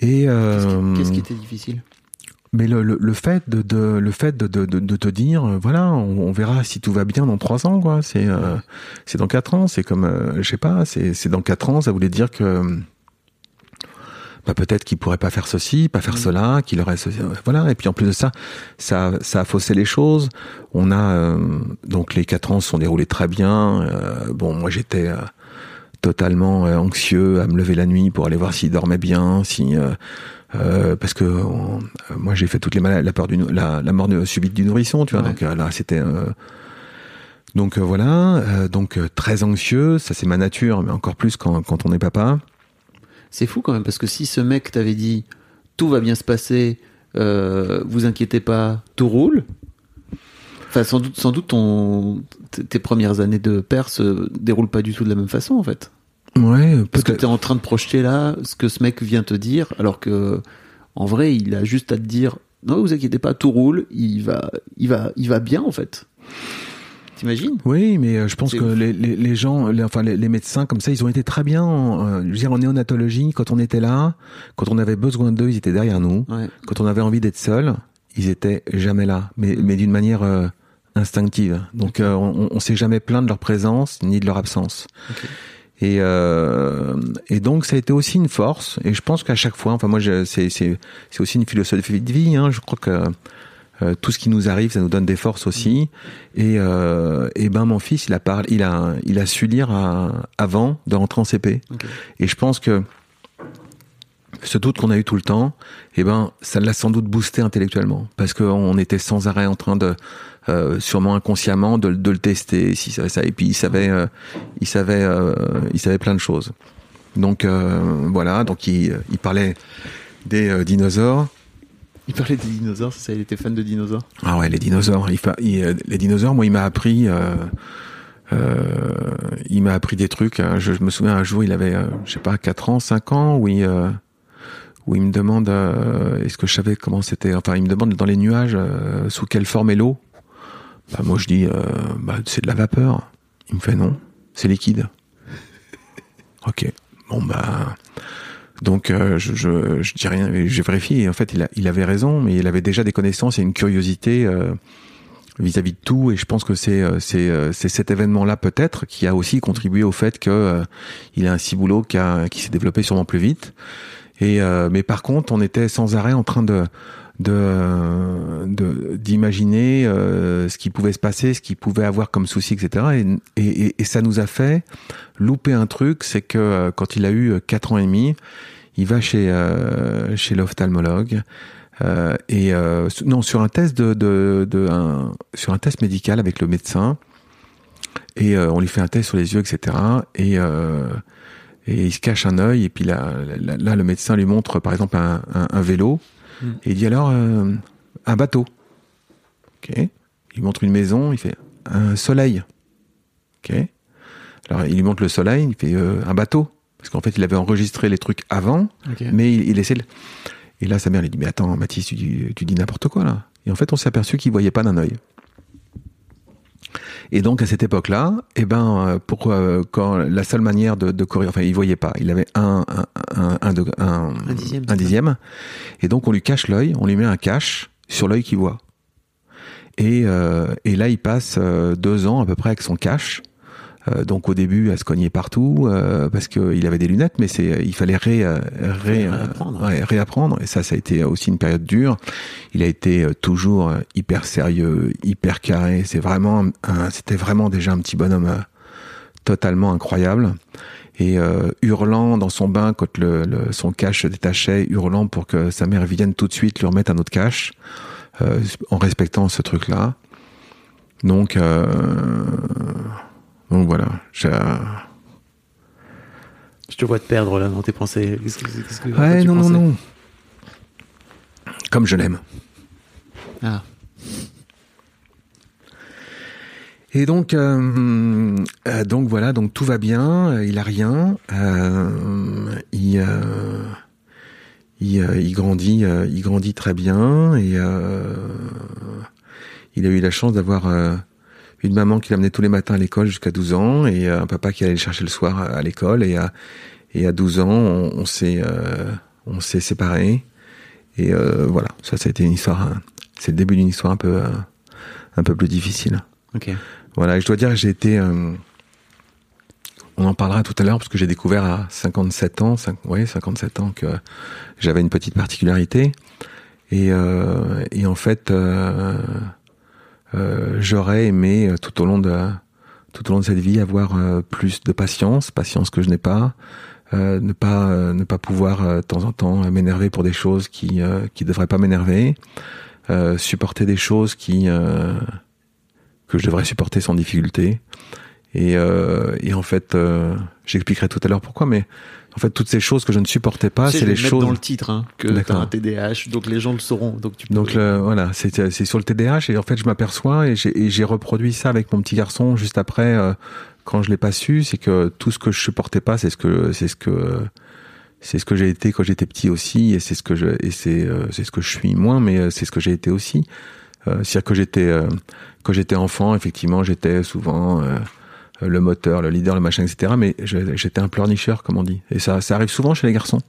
Et Qu'est-ce qui, euh, qu'est-ce qui était difficile? Mais le, le, le fait de, de le fait de, de, de, de te dire euh, voilà on, on verra si tout va bien dans trois ans quoi. C'est euh, c'est dans quatre ans c'est comme euh, je sais pas c'est c'est dans quatre ans ça voulait dire que bah, peut-être qu'il pourrait pas faire ceci pas faire cela qu'il aurait ce- voilà. Et puis en plus de ça ça ça a faussé les choses. On a euh, donc les quatre ans se sont déroulés très bien. Euh, bon moi j'étais euh, totalement euh, anxieux à me lever la nuit pour aller voir s'il dormait bien si euh, euh, parce que on- moi j'ai fait toutes les maladies, la peur du la, la mort de- subite du nourrisson, tu vois. Ouais. Donc là c'était euh, donc euh, voilà, donc très anxieux, ça c'est ma nature, mais encore plus quand, quand on est papa. C'est fou quand même, parce que si ce mec t'avait dit tout va bien se passer, vous inquiétez pas, tout roule. Enfin, sans doute, sans doute ton, tes premières années de père se déroulent pas du tout de la même façon, en fait. Ouais, Parce que t'es en train de projeter là ce que ce mec vient te dire, alors que, en vrai, il a juste à te dire non, vous inquiétez pas, tout roule, il va, il va, il va bien, en fait. T'imagines? Oui, mais euh, je pense que les, les, les gens, les, enfin les, les médecins comme ça, ils ont été très bien. en, euh, je veux dire, en néonatologie, quand on était là, quand on avait besoin d'eux, ils étaient derrière nous. Ouais. Quand on avait envie d'être seul, ils étaient jamais là, mais, mais d'une manière euh, instinctive. Donc euh, on, on s'est jamais plaint de leur présence ni de leur absence. Et, euh, et donc ça a été aussi une force. Et je pense qu'à chaque fois, enfin moi, je- c'est c'est aussi une philosophie de vie. Hein, je crois que euh, tout ce qui nous arrive, ça nous donne des forces aussi. Et, euh, et ben mon fils, il a parlé, il a il a su lire à- avant de rentrer en CP. Et je pense que ce doute qu'on a eu tout le temps, eh ben, ça l'a sans doute boosté intellectuellement, parce qu'on était sans arrêt en train de, euh, sûrement inconsciemment, de, de le tester, si ça, ça, et puis il savait, euh, il savait, euh, il savait plein de choses. Donc voilà, donc il, il parlait des dinosaures. Il parlait des dinosaures, c'est ça, il était fan de dinosaures. Ah ouais, les dinosaures. Il les dinosaures, moi, il m'a appris. Euh, il m'a appris des trucs. hein. Je, je me souviens un jour, il avait, euh, je sais pas, 4 ans, 5 ans, où il, euh, où il me demande, est-ce que je savais comment c'était. Enfin, il me demande dans les nuages, sous quelle forme est l'eau. Bah, moi, je dis, euh, bah, c'est de la vapeur. Il me fait non, c'est liquide. ok. Bon bah. Donc euh, je, je, je dis rien, mais vérifie. Et en fait, il, a, il avait raison, mais il avait déjà des connaissances et une curiosité euh, vis-à-vis de tout. Et je pense que c'est c'est c'est cet événement-là peut-être qui a aussi contribué au fait que euh, il a un ciboulot qui a qui s'est développé sûrement plus vite. Et euh, mais par contre, on était sans arrêt en train de d'imaginer euh, ce qui pouvait se passer, ce qui pouvait avoir comme souci, etc. Et, ça nous a fait louper un truc, c'est que euh, quand il a eu euh, quatre ans et demi, il va chez chez l'ophtalmologue et non sur un test de, sur un test médical avec le médecin et on lui fait un test sur les yeux, etc. Et et il se cache un œil et puis là, là, le médecin lui montre par exemple un vélo Mm. et il dit alors euh, un bateau. Ok. Il montre une maison, il fait un soleil. Ok. Alors il lui montre le soleil, il fait euh, un bateau parce qu'en fait il avait enregistré les trucs avant, mais il, il essaie. le- Et là sa mère lui dit mais attends Mathis tu, dis- tu dis n'importe quoi là. Et en fait on s'est aperçu qu'il voyait pas d'un œil. Et donc à cette époque-là, eh ben euh, pour euh, quand la seule manière de, de courir, enfin il voyait pas, il avait un un un, un, degré- un, Un dixième, et donc on lui cache l'œil, on lui met un cache sur l'œil qu'il voit. Et euh, et là il passe euh, deux ans à peu près avec son cache. Euh, donc au début à se cogner partout euh, parce qu'il avait des lunettes, mais c'est il fallait ré, ré- réapprendre. ouais, réapprendre. Et ça, ça a été aussi une période dure. Il a été toujours hyper sérieux, hyper carré. C'est vraiment, c'était vraiment déjà un petit bonhomme totalement incroyable. Et euh, hurlant dans son bain quand le, le- son cache se détachait, hurlant pour que sa mère vienne tout de suite lui remettre un autre cache, euh, en respectant ce truc-là. Donc, euh, donc voilà. Je te vois te perdre là dans tes pensées. Qu'est-ce que, qu'est-ce que- Ouais, non, non, non. Comme je l'aime. Ah, Et donc, euh, euh, donc voilà, donc tout va bien, euh, il a rien, euh, il, il, il grandit, il grandit très bien et il a eu la chance d'avoir une maman qui l'amenait tous les matins à l'école jusqu'à 12 ans et un papa qui allait le chercher le soir à, l'école et à et à 12 ans, on, s'est euh, on s'est séparés. Et euh, voilà, ça, ça a été une histoire. C'est le début d'une histoire un peu, un peu plus difficile. Ok. Voilà, je dois dire que j'ai été. euh, on en parlera tout à l'heure parce que j'ai découvert à 57 ans, 5, ouais, 57 ans que j'avais une petite particularité. Et, euh, en fait, euh, j'aurais aimé tout au long de tout cette vie avoir plus de patience, patience que je n'ai pas, ne pas ne pas pouvoir de temps en temps m'énerver pour des choses qui qui devraient pas m'énerver, supporter des choses qui que je devrais supporter sans difficulté. Et, euh, et en fait, euh, j'expliquerai tout à l'heure pourquoi, mais en fait, toutes ces choses que je ne supportais pas, c'est les choses. dans le titre hein, que t'as un TDAH, donc les gens le sauront. Donc tu peux- Donc le, voilà, c'est sur le TDAH et en fait je m'aperçois et j'ai reproduit ça avec mon petit garçon juste après euh, quand je l'ai pas su, c'est que tout ce que je supportais pas, c'est ce que c'est ce que c'est ce que j'ai été quand j'étais petit aussi et c'est ce que je et c'est c'est ce que je suis moins mais c'est ce que j'ai été aussi. Euh, C'est-à-dire que j'étais euh, quand j'étais enfant, effectivement, j'étais souvent euh, le moteur, le leader, le machin, etc. Mais j'étais un pleurnicheur, comme on dit. Et ça, ça arrive souvent chez les garçons.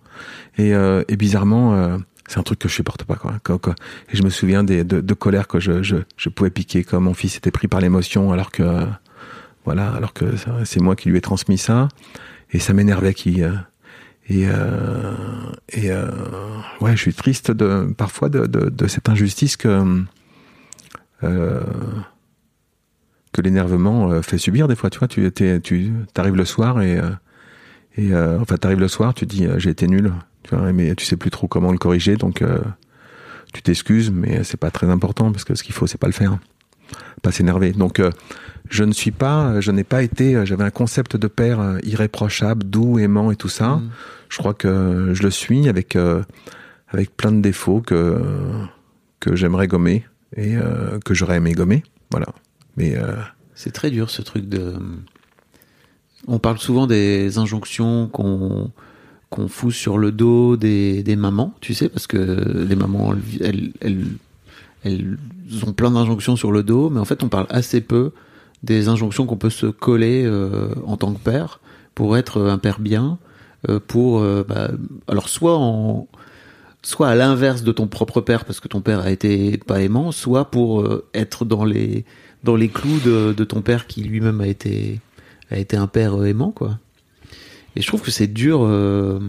Et, euh, et bizarrement, euh, c'est un truc que je supporte pas. Quoi. Et je me souviens des, de, de colère que je, je, je pouvais piquer quand mon fils était pris par l'émotion, alors que voilà, alors que c'est moi qui lui ai transmis ça. Et ça m'énervait euh, et et ouais, je suis triste de parfois de, de, de cette injustice que euh, que l'énervement euh, fait subir des fois. Tu vois, tu tu arrives le soir et euh, et euh, enfin t'arrives le soir, tu dis j'ai été nul, tu vois, mais tu sais plus trop comment le corriger, donc euh, tu t'excuses, mais c'est pas très important parce que ce qu'il faut c'est pas le faire, pas s'énerver. Donc je ne suis pas, je n'ai pas été, j'avais un concept de père irréprochable, doux, aimant et tout ça. Mm. Je crois que je le suis avec avec plein de défauts que que j'aimerais gommer et euh, que j'aurais aimé gommer, voilà. Mais euh, C'est très dur ce truc de. On parle souvent des injonctions qu'on qu'on fout sur le dos des, des mamans, tu sais, parce que les mamans, elles, elles, elles ont plein d'injonctions sur le dos, mais en fait, on parle assez peu des injonctions qu'on peut se coller euh, en tant que père pour être un père bien, pour bah, alors soit en soit à l'inverse de ton propre père parce que ton père a été pas aimant, soit pour euh, être dans les dans les clous de, ton père qui lui-même a été a été un père euh, aimant quoi. Et je trouve que c'est dur. euh,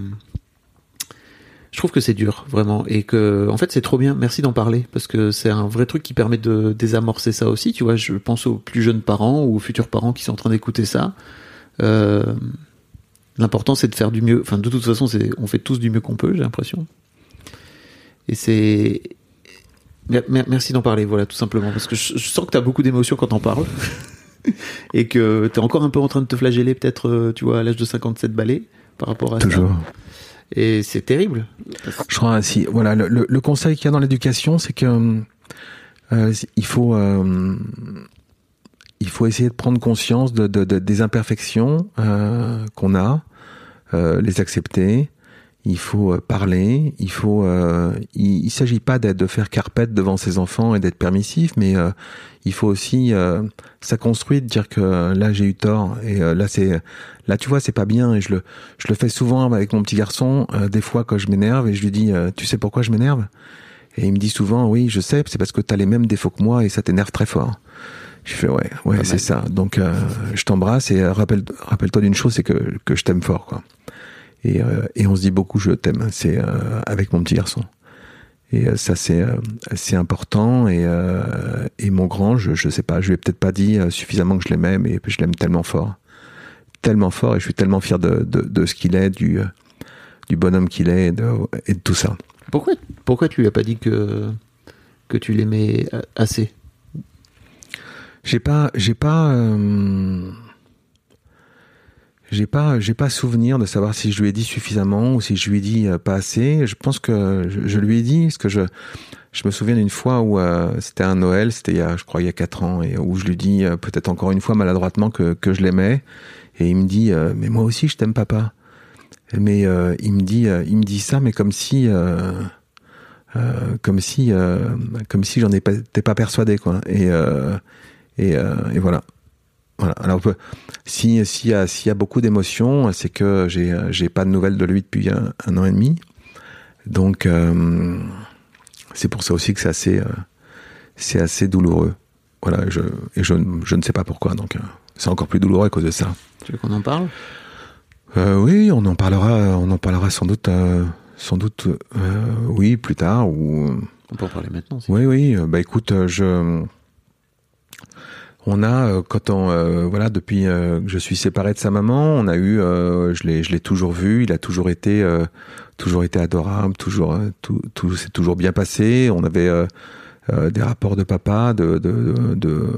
je trouve que c'est dur vraiment et que en fait c'est trop bien. Merci d'en parler parce que c'est un vrai truc qui permet de désamorcer ça aussi. Tu vois, je pense aux plus jeunes parents ou aux futurs parents qui sont en train d'écouter ça. L'important c'est de faire du mieux. Enfin, de toute façon, c'est on fait tous du mieux qu'on peut. J'ai l'impression. Et c'est Mer- mer- Merci d'en parler, voilà, tout simplement, parce que je, je sens que tu as beaucoup d'émotions quand t'en parles, et que tu es encore un peu en train de te flageller, peut-être, euh, tu vois, à l'âge de 57 balais, par rapport à toujours. ça. Et c'est terrible. Je crois si voilà le, le, le conseil qu'il y a dans l'éducation, c'est que euh, il faut euh, il faut essayer de prendre conscience de, de- de- des imperfections euh, qu'on a, euh, les accepter. Il faut euh, parler. Il faut. euh, il, il s'agit pas d'être de faire carpette devant ses enfants et d'être permissif, mais euh, il faut aussi euh, ça construit de dire que euh, là j'ai eu tort et euh, là c'est là tu vois c'est pas bien et je le je le fais souvent avec mon petit garçon euh, des fois quand je m'énerve et je lui dis euh, tu sais pourquoi je m'énerve? Et il me dit souvent oui je sais c'est parce que t'as les mêmes défauts que moi et ça t'énerve très fort je fais ouais ouais c'est ça donc euh, je t'embrasse et rappelle rappelle-toi d'une chose c'est que que je t'aime fort quoi et euh, et on se dit beaucoup je t'aime c'est euh, avec mon petit garçon. Et euh, ça c'est important. Et euh, et mon grand je je sais pas je lui ai peut-être pas dit suffisamment que je l'aimais mais je l'aime tellement fort. Tellement fort et je suis tellement fier de de, de ce qu'il est du du bonhomme qu'il est et de, et de tout ça. Pourquoi, pourquoi tu lui as pas dit que, que tu l'aimais assez? J'ai pas, j'ai pas, euh, j'ai pas, j'ai pas souvenir de savoir si je lui ai dit suffisamment ou si je lui ai dit euh, pas assez. Je pense que je, lui ai dit parce que je, je me souviens d'une fois où euh, c'était un Noël, c'était il y a, je crois il y a quatre ans et où je lui dis euh, peut-être encore une fois maladroitement que que je l'aimais et il me dit euh, mais moi aussi je t'aime papa. Mais il me dit, il me dit ça mais comme si. comme si comme si j'en étais pas, persuadé quoi et et voilà voilà alors si s'il y a s'il y a beaucoup d'émotions c'est que j'ai j'ai pas de nouvelles de lui depuis un, un an et demi Donc, euh, c'est pour ça aussi que c'est assez, euh, c'est assez douloureux. Voilà, je, et je, je ne sais pas pourquoi. Donc, euh, c'est encore plus douloureux à cause de ça. Tu veux qu'on en parle? Oui, on en parlera, on en parlera sans doute, sans doute, oui, plus tard. Ou On peut en parler maintenant. si oui, oui. Bah écoute, je, on a euh, quand on, euh, voilà, depuis euh, que je suis séparé de sa maman, on a eu, euh, je l'ai, je l'ai toujours vu. Il a toujours été, toujours été adorable, toujours, tout, tout s'est toujours bien passé. On avait des rapports de papa, de, de, de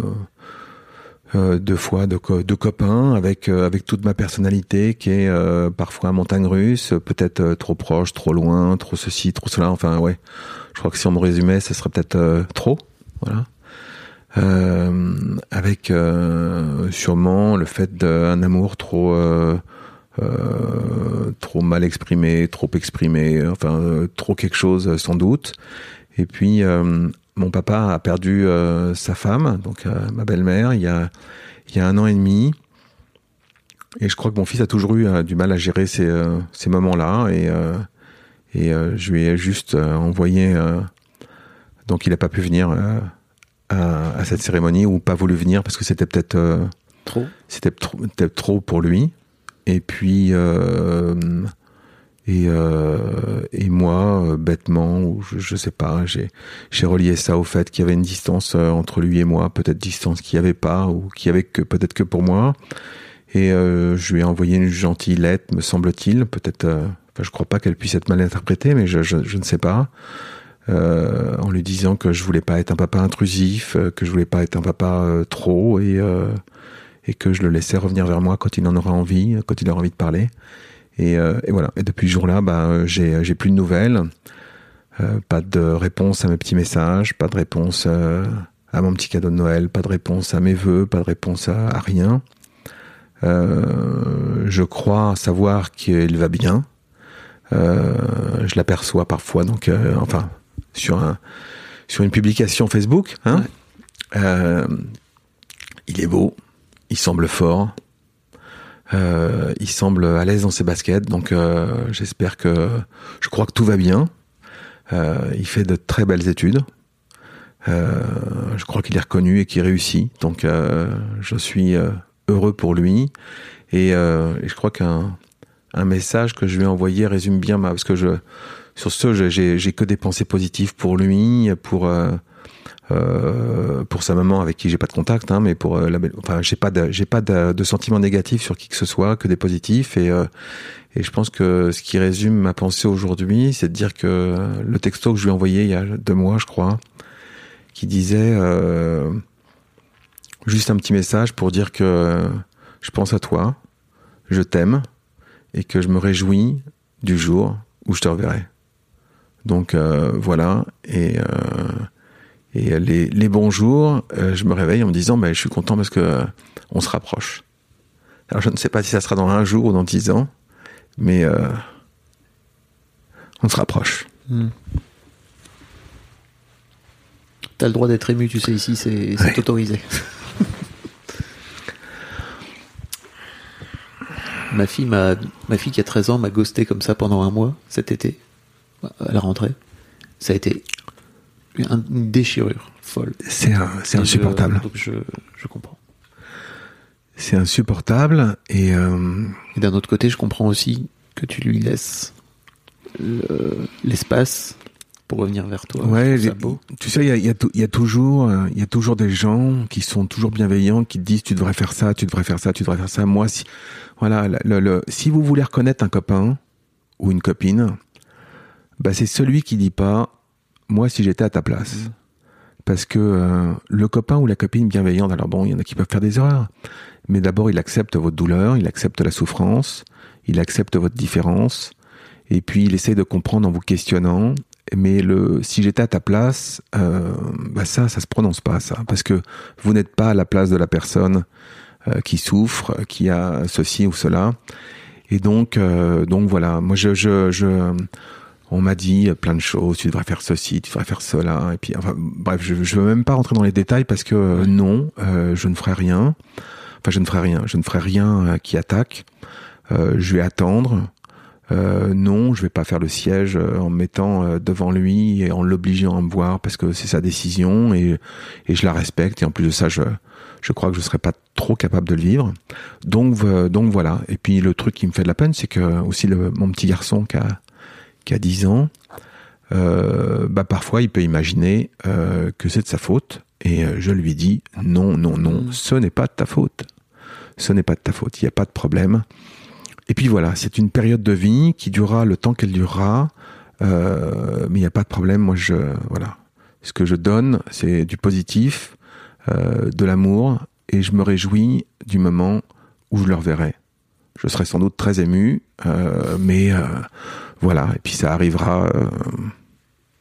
euh, deux fois de, de copains avec euh, avec toute ma personnalité qui est euh, parfois montagne russe, peut-être trop proche, trop loin, trop ceci, trop cela. Enfin ouais, je crois que si on me résumait, ce serait peut-être trop. Voilà. Euh, avec euh, sûrement le fait d'un amour trop euh, trop mal exprimé, trop exprimé, enfin trop quelque chose sans doute. Et puis mon papa a perdu euh, sa femme, donc euh, ma belle-mère, il y a il y a un an et demi. Et je crois que mon fils a toujours eu du mal à gérer ces, ces moments-là. Et, et je lui ai juste envoyé. donc il n'a pas pu venir à, à cette cérémonie ou pas voulu venir parce que c'était peut-être euh, Trop. c'était trop, trop pour lui. Et puis, euh, et, euh, et moi, bêtement, ou je, je sais pas, j'ai, relié ça au fait qu'il y avait une distance entre lui et moi, peut-être distance qu'il n'y avait pas, ou qu'il y avait que, peut-être que pour moi. Et je lui ai envoyé une gentille lettre, me semble-t-il, peut-être, enfin, je crois pas qu'elle puisse être mal interprétée, mais je, je, je ne sais pas. Euh, en lui disant que je voulais pas être un papa intrusif, euh, que je voulais pas être un papa euh, trop, et et que je le laissais revenir vers moi quand il en aura envie, quand il aura envie de parler. Et, voilà. Et depuis ce jour-là, bah, j'ai j'ai plus de nouvelles, pas de réponse à mes petits messages, pas de réponse à mon petit cadeau de Noël, pas de réponse à mes vœux, pas de réponse à, à rien. Je crois savoir qu'il va bien. Je l'aperçois parfois, donc enfin sur un sur une publication Facebook. Hein Euh, il est beau, il semble fort, euh, il semble à l'aise dans ses baskets, donc euh, j'espère que je crois que tout va bien. Il fait de très belles études. Je crois qu'il est reconnu et qu'il réussit, donc je suis heureux pour lui. Et, et je crois qu'un un message que je lui ai envoyé résume bien ma parce que je sur ce j'ai que des pensées positives pour lui, pour euh, euh, pour sa maman avec qui j'ai pas de contact, hein, mais pour euh, la enfin j'ai pas de, j'ai pas de, de sentiments négatifs sur qui que ce soit, que des positifs et euh, et je pense que ce qui résume ma pensée aujourd'hui, c'est de dire que le texto que je lui ai envoyé il y a deux mois, je crois, qui disait euh, juste un petit message pour dire que je pense à toi, je t'aime et que je me réjouis du jour où je te reverrai. Donc euh, voilà et euh, et les, les bons jours, euh, je me réveille en me disant, bah, je suis content parce que euh, on se rapproche. Alors je ne sais pas si ça sera dans un jour ou dans dix ans, mais euh, on se rapproche. T'as le droit d'être ému, tu sais, ici, c'est c'est Ouais. autorisé. ma fille m'a, ma fille qui a 13 ans m'a ghosté comme ça pendant un mois cet été, à la rentrée. Ça a été un- une déchirure folle. C'est je- insupportable. donc je, je comprends. C'est insupportable et euh, Et d'un autre côté, je comprends aussi que tu lui laisses le- l'espace pour revenir vers toi. ouais, beau. tu sais, il y a, il y a tou- il y a toujours, il y a toujours des gens qui sont toujours bienveillants, qui te disent tu devrais faire ça, tu devrais faire ça, tu devrais faire ça. Moi, si, voilà, le, le- le- si vous voulez reconnaître un copain ou une copine, bah c'est celui qui dit pas moi si j'étais à ta place. Parce que euh, le copain ou la copine bienveillante, alors bon, il y en a qui peuvent faire des erreurs, mais d'abord il accepte votre douleur, il accepte la souffrance, il accepte votre différence, et puis il essaye de comprendre en vous questionnant. Mais le, si j'étais à ta place, euh, bah ça, ça se prononce pas ça, parce que vous n'êtes pas à la place de la personne euh, qui souffre, qui a ceci ou cela. Et donc, euh, donc voilà, moi je, je, je on m'a dit plein de choses, tu devrais faire ceci, tu devrais faire cela, et puis enfin bref, je, je veux même pas rentrer dans les détails parce que euh, non, euh, je ne ferai rien. Enfin, je ne ferai rien, je ne ferai rien euh, qui attaque. Euh, je vais attendre. non, je vais pas faire le siège en me mettant devant lui et en l'obligeant à me voir parce que c'est sa décision et, et je la respecte. Et en plus de ça, je, je crois que je serais pas trop capable de le vivre. Donc, donc voilà. Et puis le truc qui me fait de la peine, c'est que aussi le, mon petit garçon qui a, qui a 10 ans, euh, bah parfois il peut imaginer euh, que c'est de sa faute. Et je lui dis non, non, non, Mm. ce n'est pas de ta faute. Ce n'est pas de ta faute. Il n'y a pas de problème. Et puis voilà, c'est une période de vie qui durera le temps qu'elle durera, euh, mais il n'y a pas de problème. Moi, je voilà, ce que je donne, c'est du positif, euh, de l'amour, et je me réjouis du moment où je le reverrai. Je serai sans doute très ému, euh, mais euh, voilà. Et puis ça arrivera, euh,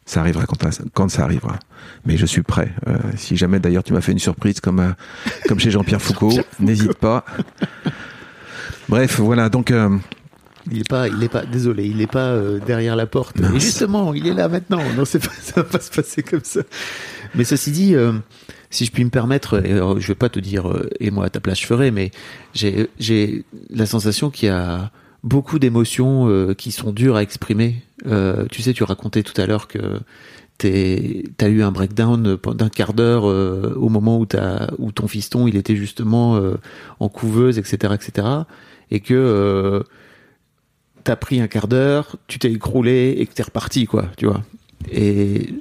ça arrivera quand, ça- quand ça arrivera. Mais je suis prêt. Euh, si jamais d'ailleurs tu m'as fait une surprise comme euh, comme chez Jean-Pierre Foucault, n'hésite pas. Bref, voilà. Donc euh, Il est pas, il est pas, désolé, il est pas euh, derrière la porte. Et justement, il est là maintenant. Non, c'est pas, ça va pas se passer comme ça. Mais ceci dit, euh, si je puis me permettre, et, euh, je vais pas te dire, euh, et moi à ta place je ferai, mais j'ai, j'ai la sensation qu'il y a beaucoup d'émotions euh, qui sont dures à exprimer. Euh, tu sais, tu racontais tout à l'heure que t'as eu un breakdown d'un quart d'heure euh, au moment où, où ton fiston il était justement en couveuse, etc., etc., et que t'as pris un quart d'heure, tu t'es écroulé et que t'es reparti, quoi, tu vois. Et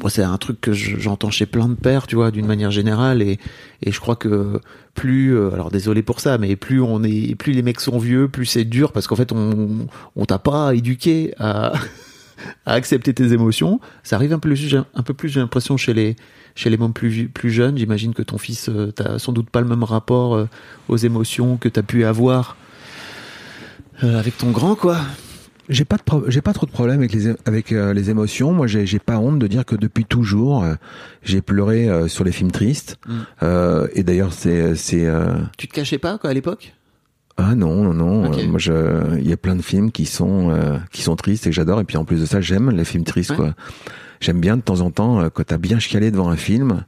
moi, c'est un truc que je- j'entends chez plein de pères, tu vois, d'une manière générale. Et, et je crois que plus, euh, alors désolé pour ça, mais plus on est, plus les mecs sont vieux, plus c'est dur parce qu'en fait, on, on t'a pas éduqué à, à accepter tes émotions. Ça arrive un peu plus, un peu plus, j'ai l'impression, chez les, chez les mômes plus, plus jeunes. J'imagine que ton fils, euh, t'as sans doute pas le même rapport euh, aux émotions que t'as pu avoir avec ton grand, quoi. J'ai pas de pro- j'ai pas trop de problème avec les avec euh, les émotions. Moi, j'ai pas honte de dire que depuis toujours, euh, j'ai pleuré euh, sur les films tristes. Mm. Euh, et d'ailleurs, c'est c'est euh, Tu te cachais pas, quoi, à l'époque? Ah non non non. Moi, je il y a plein de films qui sont euh, qui sont tristes et que j'adore. Et puis en plus de ça, j'aime les films tristes. Ouais. quoi. J'aime bien de temps en temps quand t'as bien chialé devant un film.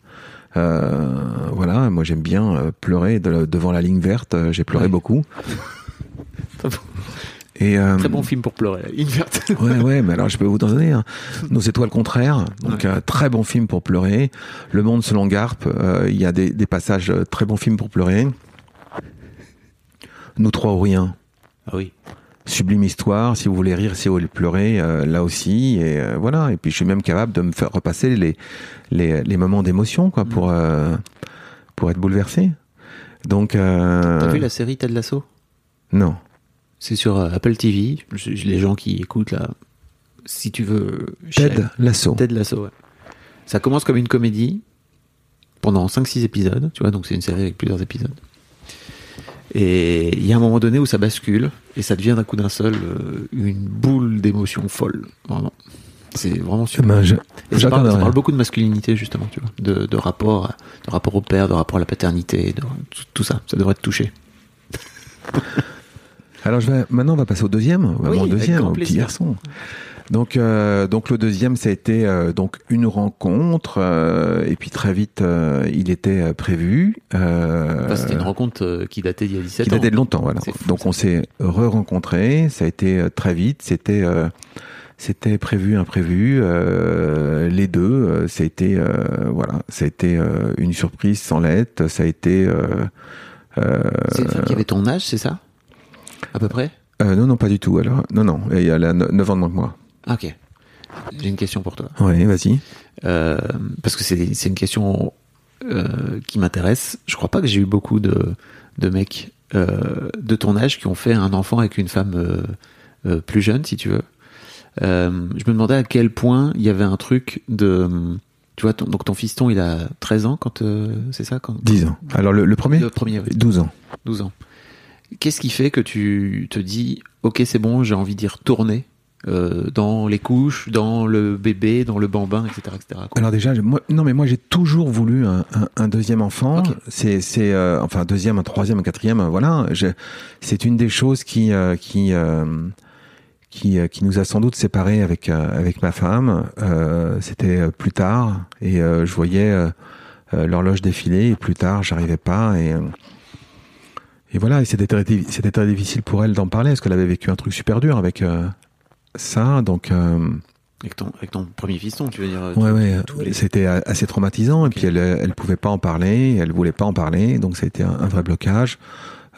Euh, voilà, moi j'aime bien pleurer de- devant la ligne verte. J'ai pleuré Ouais. beaucoup. Très bon- Et euh, Très bon film pour pleurer, verte. Ouais, ouais, mais alors je peux vous donner. Hein. Nos étoiles contraires, donc Ouais. un très bon film pour pleurer. Le Monde selon Garp, euh, il y a des, des passages euh, très bons films pour pleurer. Nous trois ou rien, Ah oui. sublime histoire. Si vous voulez rire, si vous voulez pleurer, euh, là aussi. Et euh, voilà. Et puis je suis même capable de me faire repasser les les, les moments d'émotion, quoi, pour euh, pour être bouleversé. Donc euh, T'as vu la série Ted Lasso non. C'est sur euh, Apple TV. Les gens qui écoutent là, si tu veux. Ted Lasso. Ted Lasso, ouais. Ça commence comme une comédie pendant 5-6 épisodes, tu vois, donc c'est une série avec plusieurs épisodes. Et il y a un moment donné où ça bascule et ça devient d'un coup d'un seul euh, une boule d'émotions folle, vraiment. C'est vraiment super. Ben, je- Et ça parle, ça parle beaucoup de masculinité justement, tu vois, de, de rapport, à- de rapport au père, de rapport à la paternité, de, tout, tout ça. Ça devrait te toucher. Alors je vais maintenant on va passer au deuxième, Oui, mon avec deuxième, au petit garçon. Donc euh, donc le deuxième ça a été euh, donc une rencontre euh, et puis très vite euh, il était euh, prévu. Euh, Enfin, C'était une rencontre euh, qui datait d'il y a 17 qui ans. datait de longtemps voilà. Fou, donc on s'est re-rencontrés, ça a été euh, très vite, c'était euh, c'était prévu imprévu euh, les deux, euh, ça a été euh, voilà, ça a été euh, une surprise sans lettre, ça a été euh, euh, C'est une femme qui avait ton âge, c'est ça? À peu près euh, non non pas du tout alors non non et elle a 9 ans de moins que moi. Ah, Ok. J'ai une question pour toi. Ouais, vas-y. Euh, parce que c'est une question euh, qui m'intéresse. Je crois pas que j'ai eu beaucoup de, de mecs de ton âge qui ont fait un enfant avec une femme plus jeune, si tu veux. Je me demandais à quel point il y avait un truc de... Tu vois, ton, donc ton fiston, il a 13 ans quand... c'est ça quand, 10 ans. Alors le, le premier Le premier, oui. 12 ans. 12 ans. Qu'est-ce qui fait que tu te dis, ok, c'est bon, j'ai envie d'y retourner euh, dans les couches, dans le bébé, dans le bambin, etc. etc. quoi. Alors déjà, moi, non mais moi j'ai toujours voulu un, un- un deuxième enfant. Ok. C'est c'est euh, enfin un deuxième, un troisième, un quatrième. euh, Voilà, Je- c'est une des choses qui euh, qui qui qui nous a sans doute séparés avec avec ma femme. C'était plus tard et je voyais l'horloge défiler et plus tard j'arrivais pas et et voilà, et c'était très, c'était très difficile pour elle d'en parler parce qu'elle avait vécu un truc super dur avec euh, ça. Donc, euh, Avec ton, avec ton premier fiston, tu veux dire ouais, tout- ouais, les- c'était assez traumatisant. Et puis elle, elle pouvait pas en parler, elle voulait pas en parler, donc ça a été un, un vrai blocage.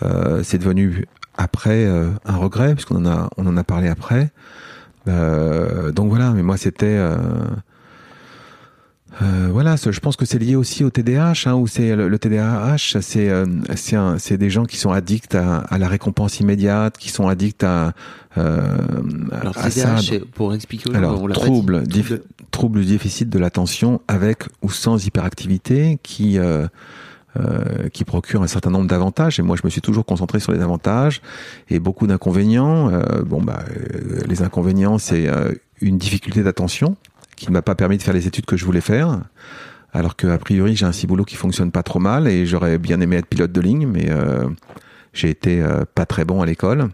Euh, c'est devenu après euh, un regret puisqu'on en a, on en a parlé après. Euh, donc voilà, mais moi c'était. Euh, voilà, je pense que c'est lié aussi au TDAH, hein, où c'est le, le TDAH, c'est euh, c'est des gens qui sont addicts à, à la récompense immédiate, qui sont addicts à, euh, Alors, à TDAH, ça. pour expliquer aux Alors, on trouble, dit. dif- trouble du déficit de l'attention avec ou sans hyperactivité qui euh, euh, qui procure un certain nombre d'avantages. Et moi, je me suis toujours concentré sur les avantages et beaucoup d'inconvénients. Euh, bon, bah, euh, les inconvénients, c'est euh, une difficulté d'attention qui ne m'a pas permis de faire les études que je voulais faire. Alors que a priori, j'ai un ciboulot qui fonctionne pas trop mal et j'aurais bien aimé être pilote de ligne, mais euh, j'ai été euh, pas très bon à l'école.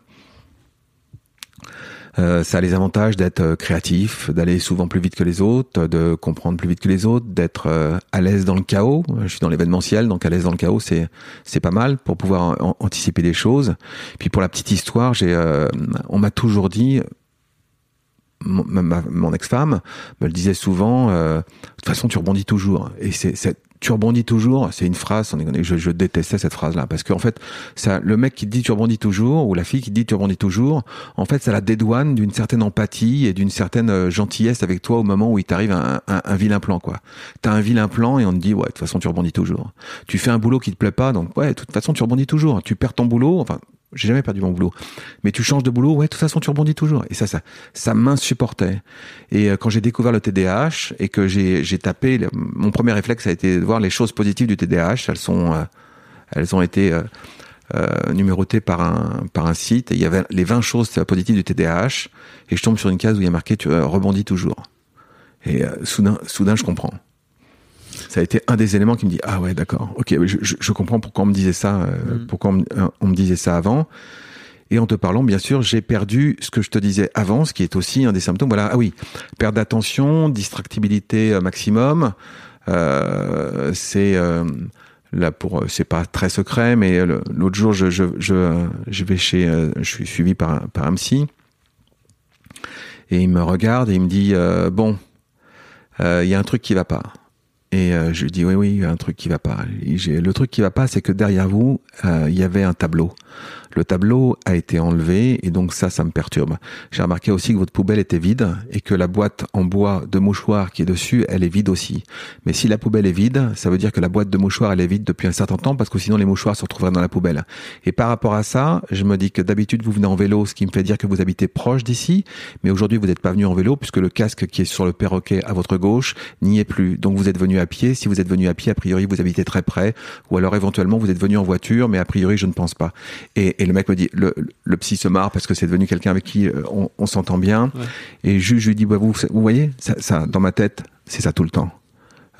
Euh, ça a les avantages d'être créatif, d'aller souvent plus vite que les autres, de comprendre plus vite que les autres, d'être à l'aise dans le chaos. Je suis dans l'événementiel, donc à l'aise dans le chaos, c'est c'est pas mal pour pouvoir an- anticiper des choses. Puis pour la petite histoire, j'ai, on m'a toujours dit, mon, ex-femme me le disait souvent. euh, de toute façon, tu rebondis toujours. Et c'est tu rebondis toujours, c'est une phrase, je, je détestais cette phrase-là, parce qu'en fait, ça, le mec qui dit tu rebondis toujours, ou la fille qui dit tu rebondis toujours, en fait, ça la dédouane d'une certaine empathie et d'une certaine euh, gentillesse avec toi au moment où il t'arrive un, un, un vilain plan, quoi. T'as un vilain plan et on te dit, ouais, de toute façon, tu rebondis toujours. Tu fais un boulot qui te plaît pas, donc ouais, de toute façon, tu rebondis toujours. Tu perds ton boulot, enfin, j'ai jamais perdu mon boulot, mais tu changes de boulot, ouais, de toute façon, tu rebondis toujours. Et ça, ça, ça m'insupportait. Et euh, quand j'ai découvert le TDAH et que j'ai, tapé, mon premier réflexe a été de voir les choses positives du TDAH. Elles sont, euh, elles ont été euh, numérotées par un, par un site. Et il y avait les 20 choses positives du TDAH. Et je tombe sur une case où il y a marqué tu rebondis toujours. Et soudain, soudain, je comprends. Ça a été un des éléments qui me dit ah ouais d'accord ok je, je, je comprends pourquoi on me disait ça euh, Mm. pourquoi on me, euh, on me disait ça avant et en te parlant, bien sûr, j'ai perdu ce que je te disais avant, ce qui est aussi un des symptômes. Voilà, ah oui, perte d'attention, distractibilité euh, maximum. Euh, c'est euh, là pour, c'est pas très secret, mais l'autre jour, je, je, je, je vais chez, je suis suivi par, un- par un psy, et il me regarde et il me dit euh, bon, il y a un truc qui va pas. Et euh, je lui dis oui oui, il y a un truc qui va pas. Le truc qui va pas, c'est que derrière vous, euh, il y avait un tableau. Le tableau a été enlevé et donc ça, ça me perturbe. J'ai remarqué aussi que votre poubelle était vide et que la boîte en bois de mouchoirs qui est dessus, elle est vide aussi. Mais si la poubelle est vide, ça veut dire que la boîte de mouchoirs, elle est vide depuis un certain temps parce que sinon les mouchoirs se retrouveraient dans la poubelle. Et par rapport à ça, je me dis que d'habitude vous venez en vélo, ce qui me fait dire que vous habitez proche d'ici, mais aujourd'hui vous n'êtes pas venu en vélo puisque le casque qui est sur le perroquet à votre gauche n'y est plus. Donc vous êtes venu à pied. Si vous êtes venu à pied, a priori vous habitez très près, ou alors éventuellement vous êtes venu en voiture, mais a priori je ne pense pas. Et le mec me dit, le, le psy se marre parce que c'est devenu quelqu'un avec qui euh, on, on s'entend bien. Ouais. Et je, je lui dis, bah, vous, vous voyez, ça, ça, dans ma tête, c'est ça tout le temps.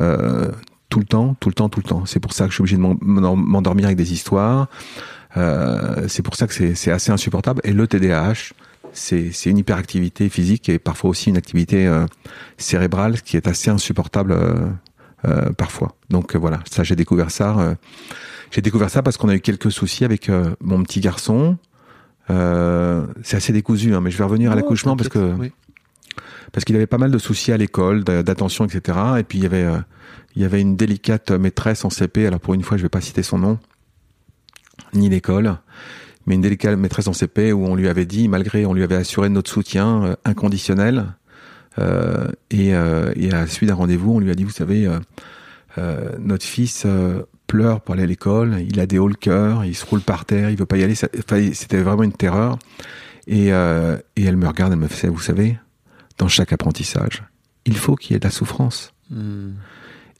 Euh, tout le temps, tout le temps, tout le temps. C'est pour ça que je suis obligé de m'en- m'en- m'endormir avec des histoires. Euh, c'est pour ça que c'est assez insupportable. Et le TDAH, c'est une hyperactivité physique et parfois aussi une activité euh, cérébrale qui est assez insupportable euh, parfois. Donc voilà, ça j'ai découvert ça. J'ai découvert ça parce qu'on a eu quelques soucis avec euh, mon petit garçon. Euh, c'est assez décousu, hein, mais je vais revenir à l'accouchement parce que Oh, Oui. parce qu'il avait pas mal de soucis à l'école, d'a- d'attention, etc. Et puis il y avait, euh, il y avait une délicate maîtresse en CP. Alors pour une fois, je vais pas citer son nom, ni l'école, mais une délicate maîtresse en CP où on lui avait dit, malgré, on lui avait assuré notre soutien inconditionnel. euh, et, euh, et à la suite d'un rendez-vous, on lui a dit, vous savez, euh, notre fils pleure pour aller à l'école, il a des hauts le cœur, il se roule par terre, il veut pas y aller. C'était vraiment une terreur. Et, euh, et elle me regarde, elle me fait, vous savez, dans chaque apprentissage, il faut qu'il y ait de la souffrance. Hmm.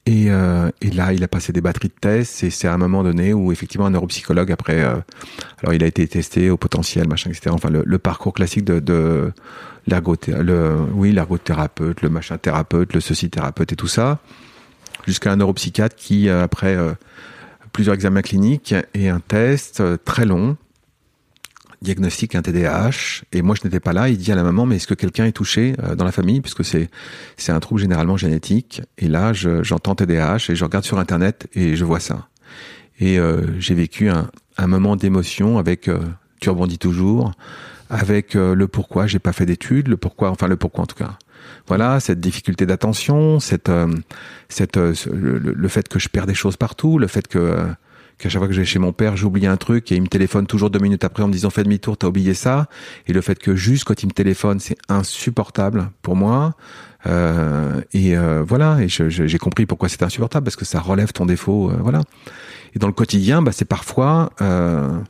Et, euh, et là, il a passé des batteries de tests, et c'est à un moment donné où effectivement un neuropsychologue, après, euh, alors il a été testé au potentiel, machin, etc. Enfin, le, le parcours classique de, de le, oui, l'ergothérapeute, le machin thérapeute, le ceci thérapeute et tout ça, jusqu'à un neuropsychiatre qui, euh, après euh, plusieurs examens cliniques et un test euh, très long, diagnostique un TDAH. Et moi, je n'étais pas là. Il dit à la maman, mais est-ce que quelqu'un est touché euh, dans la famille? Puisque c'est c'est un trouble généralement génétique. Et là, je- j'entends TDAH et je regarde sur Internet et je vois ça. Et j'ai vécu un, moment d'émotion avec Tu rebondis toujours, avec le pourquoi j'ai pas fait d'études, le pourquoi, enfin le pourquoi en tout cas. Voilà, cette difficulté d'attention, cette, cette, le, le, fait que je perds des choses partout, le fait que qu'à chaque fois que je vais chez mon père, j'oublie un truc et il me téléphone toujours deux minutes après en me disant fais demi-tour, t'as oublié ça. Et le fait que juste quand il me téléphone, c'est insupportable pour moi. Euh, et euh, voilà, et j'ai compris pourquoi c'est insupportable parce que ça relève ton défaut, euh, voilà. Et dans le quotidien, bah, c'est parfois euh,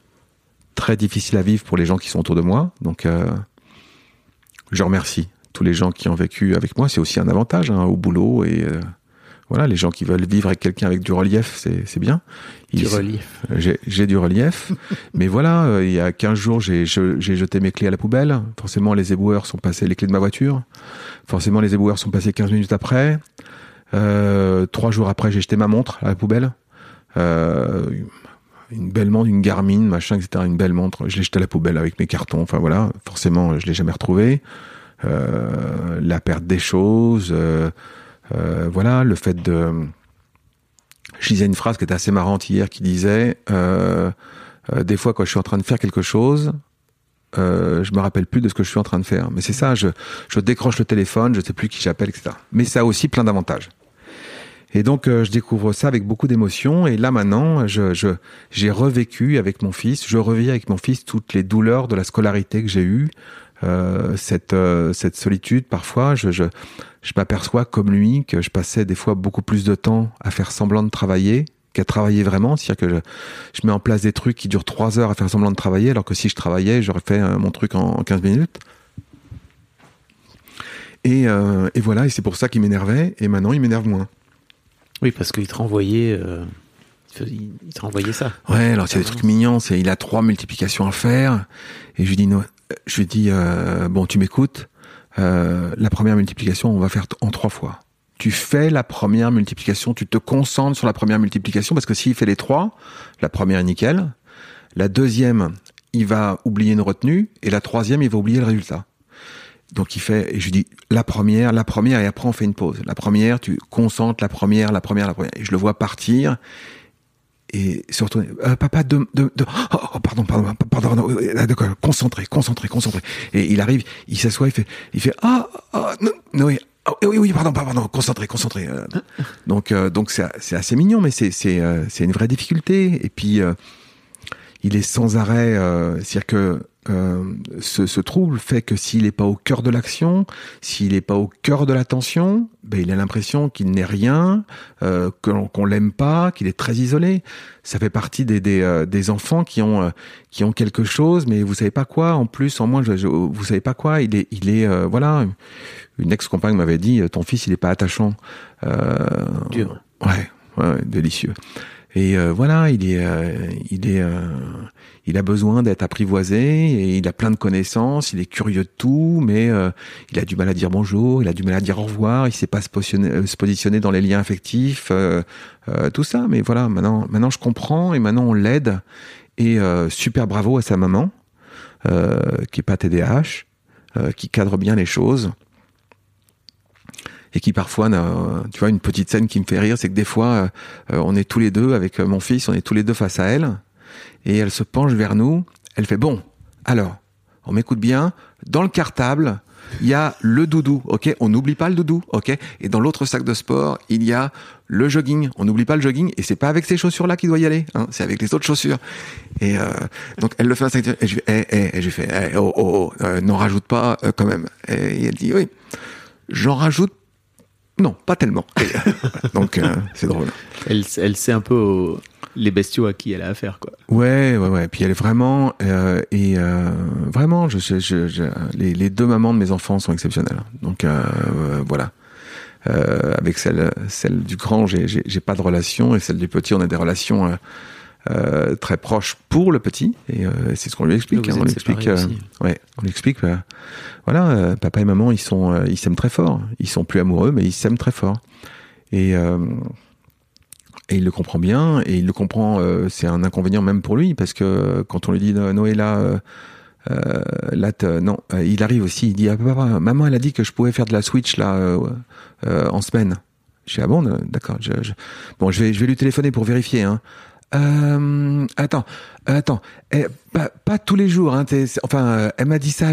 très difficile à vivre pour les gens qui sont autour de moi. Donc, euh, je remercie tous les gens qui ont vécu avec moi. C'est aussi un avantage hein, au boulot et voilà, les gens qui veulent vivre avec quelqu'un avec du relief, c'est bien. Du relief. J'ai du relief. mais voilà, euh, il y a 15 jours, j'ai jeté mes clés à la poubelle. Forcément, les éboueurs sont passés, les clés de ma voiture. Forcément, les éboueurs sont passés 15 minutes après. Euh, trois jours après, j'ai jeté ma montre à la poubelle. Euh, une belle montre, une Garmin, machin, etc. Une belle montre. Je l'ai jetée à la poubelle avec mes cartons. Enfin voilà, forcément, je l'ai jamais retrouvée. Euh, la perte des choses. Euh, euh, voilà, le fait de... Je disais une phrase qui était assez marrante hier qui disait des fois quand je suis en train de faire quelque chose, euh, je me rappelle plus de ce que je suis en train de faire. Mais c'est ça, je, décroche le téléphone, je sais plus qui j'appelle, etc. Mais ça a aussi plein d'avantages. Et donc je découvre ça avec beaucoup d'émotion. Et là maintenant, je, je, j'ai revécu avec mon fils, je revis avec mon fils toutes les douleurs de la scolarité que j'ai eues, euh, cette, euh, cette solitude parfois. Je, je, je m'aperçois comme lui que je passais des fois beaucoup plus de temps à faire semblant de travailler qu'à travailler vraiment. C'est-à-dire que je, je, mets en place des trucs qui durent trois heures à faire semblant de travailler, alors que si je travaillais, j'aurais fait euh, mon truc en, 15 minutes. Et, euh, et voilà, et c'est pour ça qu'il m'énervait, et maintenant il m'énerve moins. Oui, parce qu'il te renvoyait... Il te renvoyait ça. Ouais, alors c'est des trucs mignons. C'est il a trois multiplications à faire et je lui dis non, je lui dis euh, bon, tu m'écoutes. Euh, la première multiplication, on va faire en trois fois. Tu fais la première multiplication, tu te concentres sur la première multiplication parce que s'il fait les trois, la première est nickel. La deuxième, il va oublier une retenue et la troisième, il va oublier le résultat. Donc il fait, et je lui dis la première, la première, et après on fait une pause. La première, tu concentres la première, la première, la première. Et je le vois partir et se retourner. Euh, papa, de, de, de oh, oh, pardon, pardon, pardon, euh, d'accord, concentré, concentré, concentré. Et il arrive, il s'assoit, il fait, il fait, ah, ah non, non, oui, oh, oui, oui, pardon, pardon, concentré, concentré. Euh. donc, donc c'est, c'est assez mignon, mais c'est, c'est, c'est une vraie difficulté. Et puis, il est sans arrêt, c'est-à-dire que euh, ce, ce, trouble fait que s'il n'est pas au cœur de l'action, s'il n'est pas au cœur de l'attention, ben, il a l'impression qu'il n'est rien, euh, qu'on l'aime pas, qu'il est très isolé. Ça fait partie des, des, euh, des enfants qui ont, euh, qui ont quelque chose, mais vous savez pas quoi. En plus, en moins, je, je, vous savez pas quoi. Il est, il est, voilà. Une ex-compagne m'avait dit, ton fils, il est pas attachant. Dur. Ouais, ouais, délicieux. Et voilà, il est, il est il a besoin d'être apprivoisé et il a plein de connaissances, il est curieux de tout, mais euh, il a du mal à dire bonjour, il a du mal à dire au revoir, il sait pas se positionner, euh, se positionner dans les liens affectifs, euh, tout ça. Mais voilà, maintenant, maintenant je comprends et maintenant on l'aide et super bravo à sa maman qui est pas TDAH, qui cadre bien les choses et qui parfois, tu vois, une petite scène qui me fait rire, c'est que des fois, on est tous les deux avec mon fils, on est tous les deux face à elle, et elle se penche vers nous. Elle fait bon. Alors, on m'écoute bien. Dans le cartable, il y a le doudou, ok? On n'oublie pas le doudou, ok? Et dans l'autre sac de sport, il y a le jogging. On n'oublie pas le jogging et c'est pas avec ces chaussures-là qu'il doit y aller, hein, c'est avec les autres chaussures. Et euh, donc elle le fait et je fais, eh, eh, je fais, eh, oh, oh, oh euh, n'en rajoute pas euh, quand même. Et elle dit oui, j'en rajoute. Non, pas tellement. donc c'est drôle. Elle, elle sait un peu les bestiaux à qui elle a affaire, quoi. Ouais, ouais, ouais. Puis elle est vraiment euh, et euh, vraiment, je, je, je, les, les, deux mamans de mes enfants sont exceptionnelles. Donc euh, voilà. Euh, avec celle, celle du grand, j'ai pas de relation et celle du petit, on a des relations euh, très proches pour le petit et c'est ce qu'on lui explique. Hein, on lui explique, ouais, on lui explique. voilà, papa et maman, ils sont, ils s'aiment très fort. Ils sont plus amoureux, mais ils s'aiment très fort. Et et il le comprend bien, et il le comprend, euh, c'est un inconvénient même pour lui, parce que quand on lui dit Noé là, euh, euh, là non, il arrive aussi, il dit ah, maman elle a dit que je pouvais faire de la Switch là en semaine. Je dis ah bon d'accord, je, bon je vais je vais lui téléphoner pour vérifier. Hein. Euh, attends, attends, eh, pas, pas tous les jours. Hein, enfin, euh, elle m'a dit ça.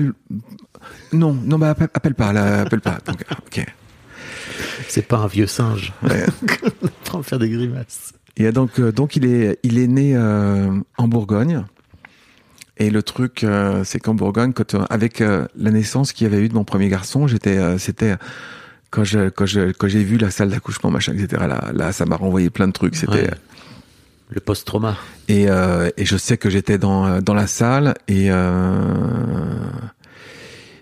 Non, non, bah appelle, appelle pas, là, appelle pas. Donc, ok. C'est pas un vieux singe. Ouais. On faire des grimaces. Et donc, euh, donc il est, il est né euh, en Bourgogne. Et le truc, euh, c'est qu'en Bourgogne, quand, euh, avec euh, la naissance qu'il y avait eu de mon premier garçon, j'étais, euh, c'était quand je, quand je, quand j'ai vu la salle d'accouchement, machin, etc. Là, là, ça m'a renvoyé plein de trucs. C'était Ouais. Le post-trauma. et, euh, et je sais que j'étais dans euh, dans la salle et euh,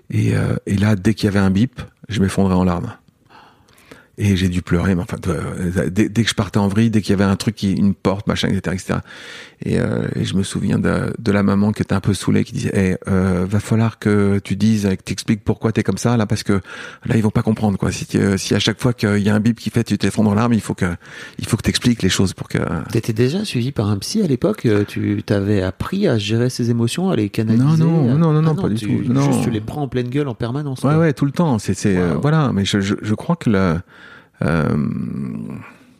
et, euh, et là, dès qu'il y avait un bip, je m'effondrais en larmes. Et j'ai dû pleurer, mais enfin, euh, dès, dès que je partais en vrille, dès qu'il y avait un truc, qui, une porte, machin, etc., etc. Et, euh, et je me souviens de, de la maman qui était un peu saoulée, qui disait, hey, euh, va falloir que tu dises, que tu expliques pourquoi t'es comme ça, là, parce que là, ils vont pas comprendre, quoi. Si, euh, si à chaque fois qu'il y a un bip qui fait, tu t'effondres en larmes, il faut que, il faut que t'expliques les choses pour que. T'étais déjà suivi par un psy à l'époque euh, Tu t'avais appris à gérer ses émotions, à les canaliser Non, non, à- non, non, Ah non, pas du tu- tout. Non. Juste tu les prends en pleine gueule en permanence. Ouais, quoi. ouais, tout le temps. C'est, c'est, euh, Wow. voilà. Mais je, je, je crois que le, euh,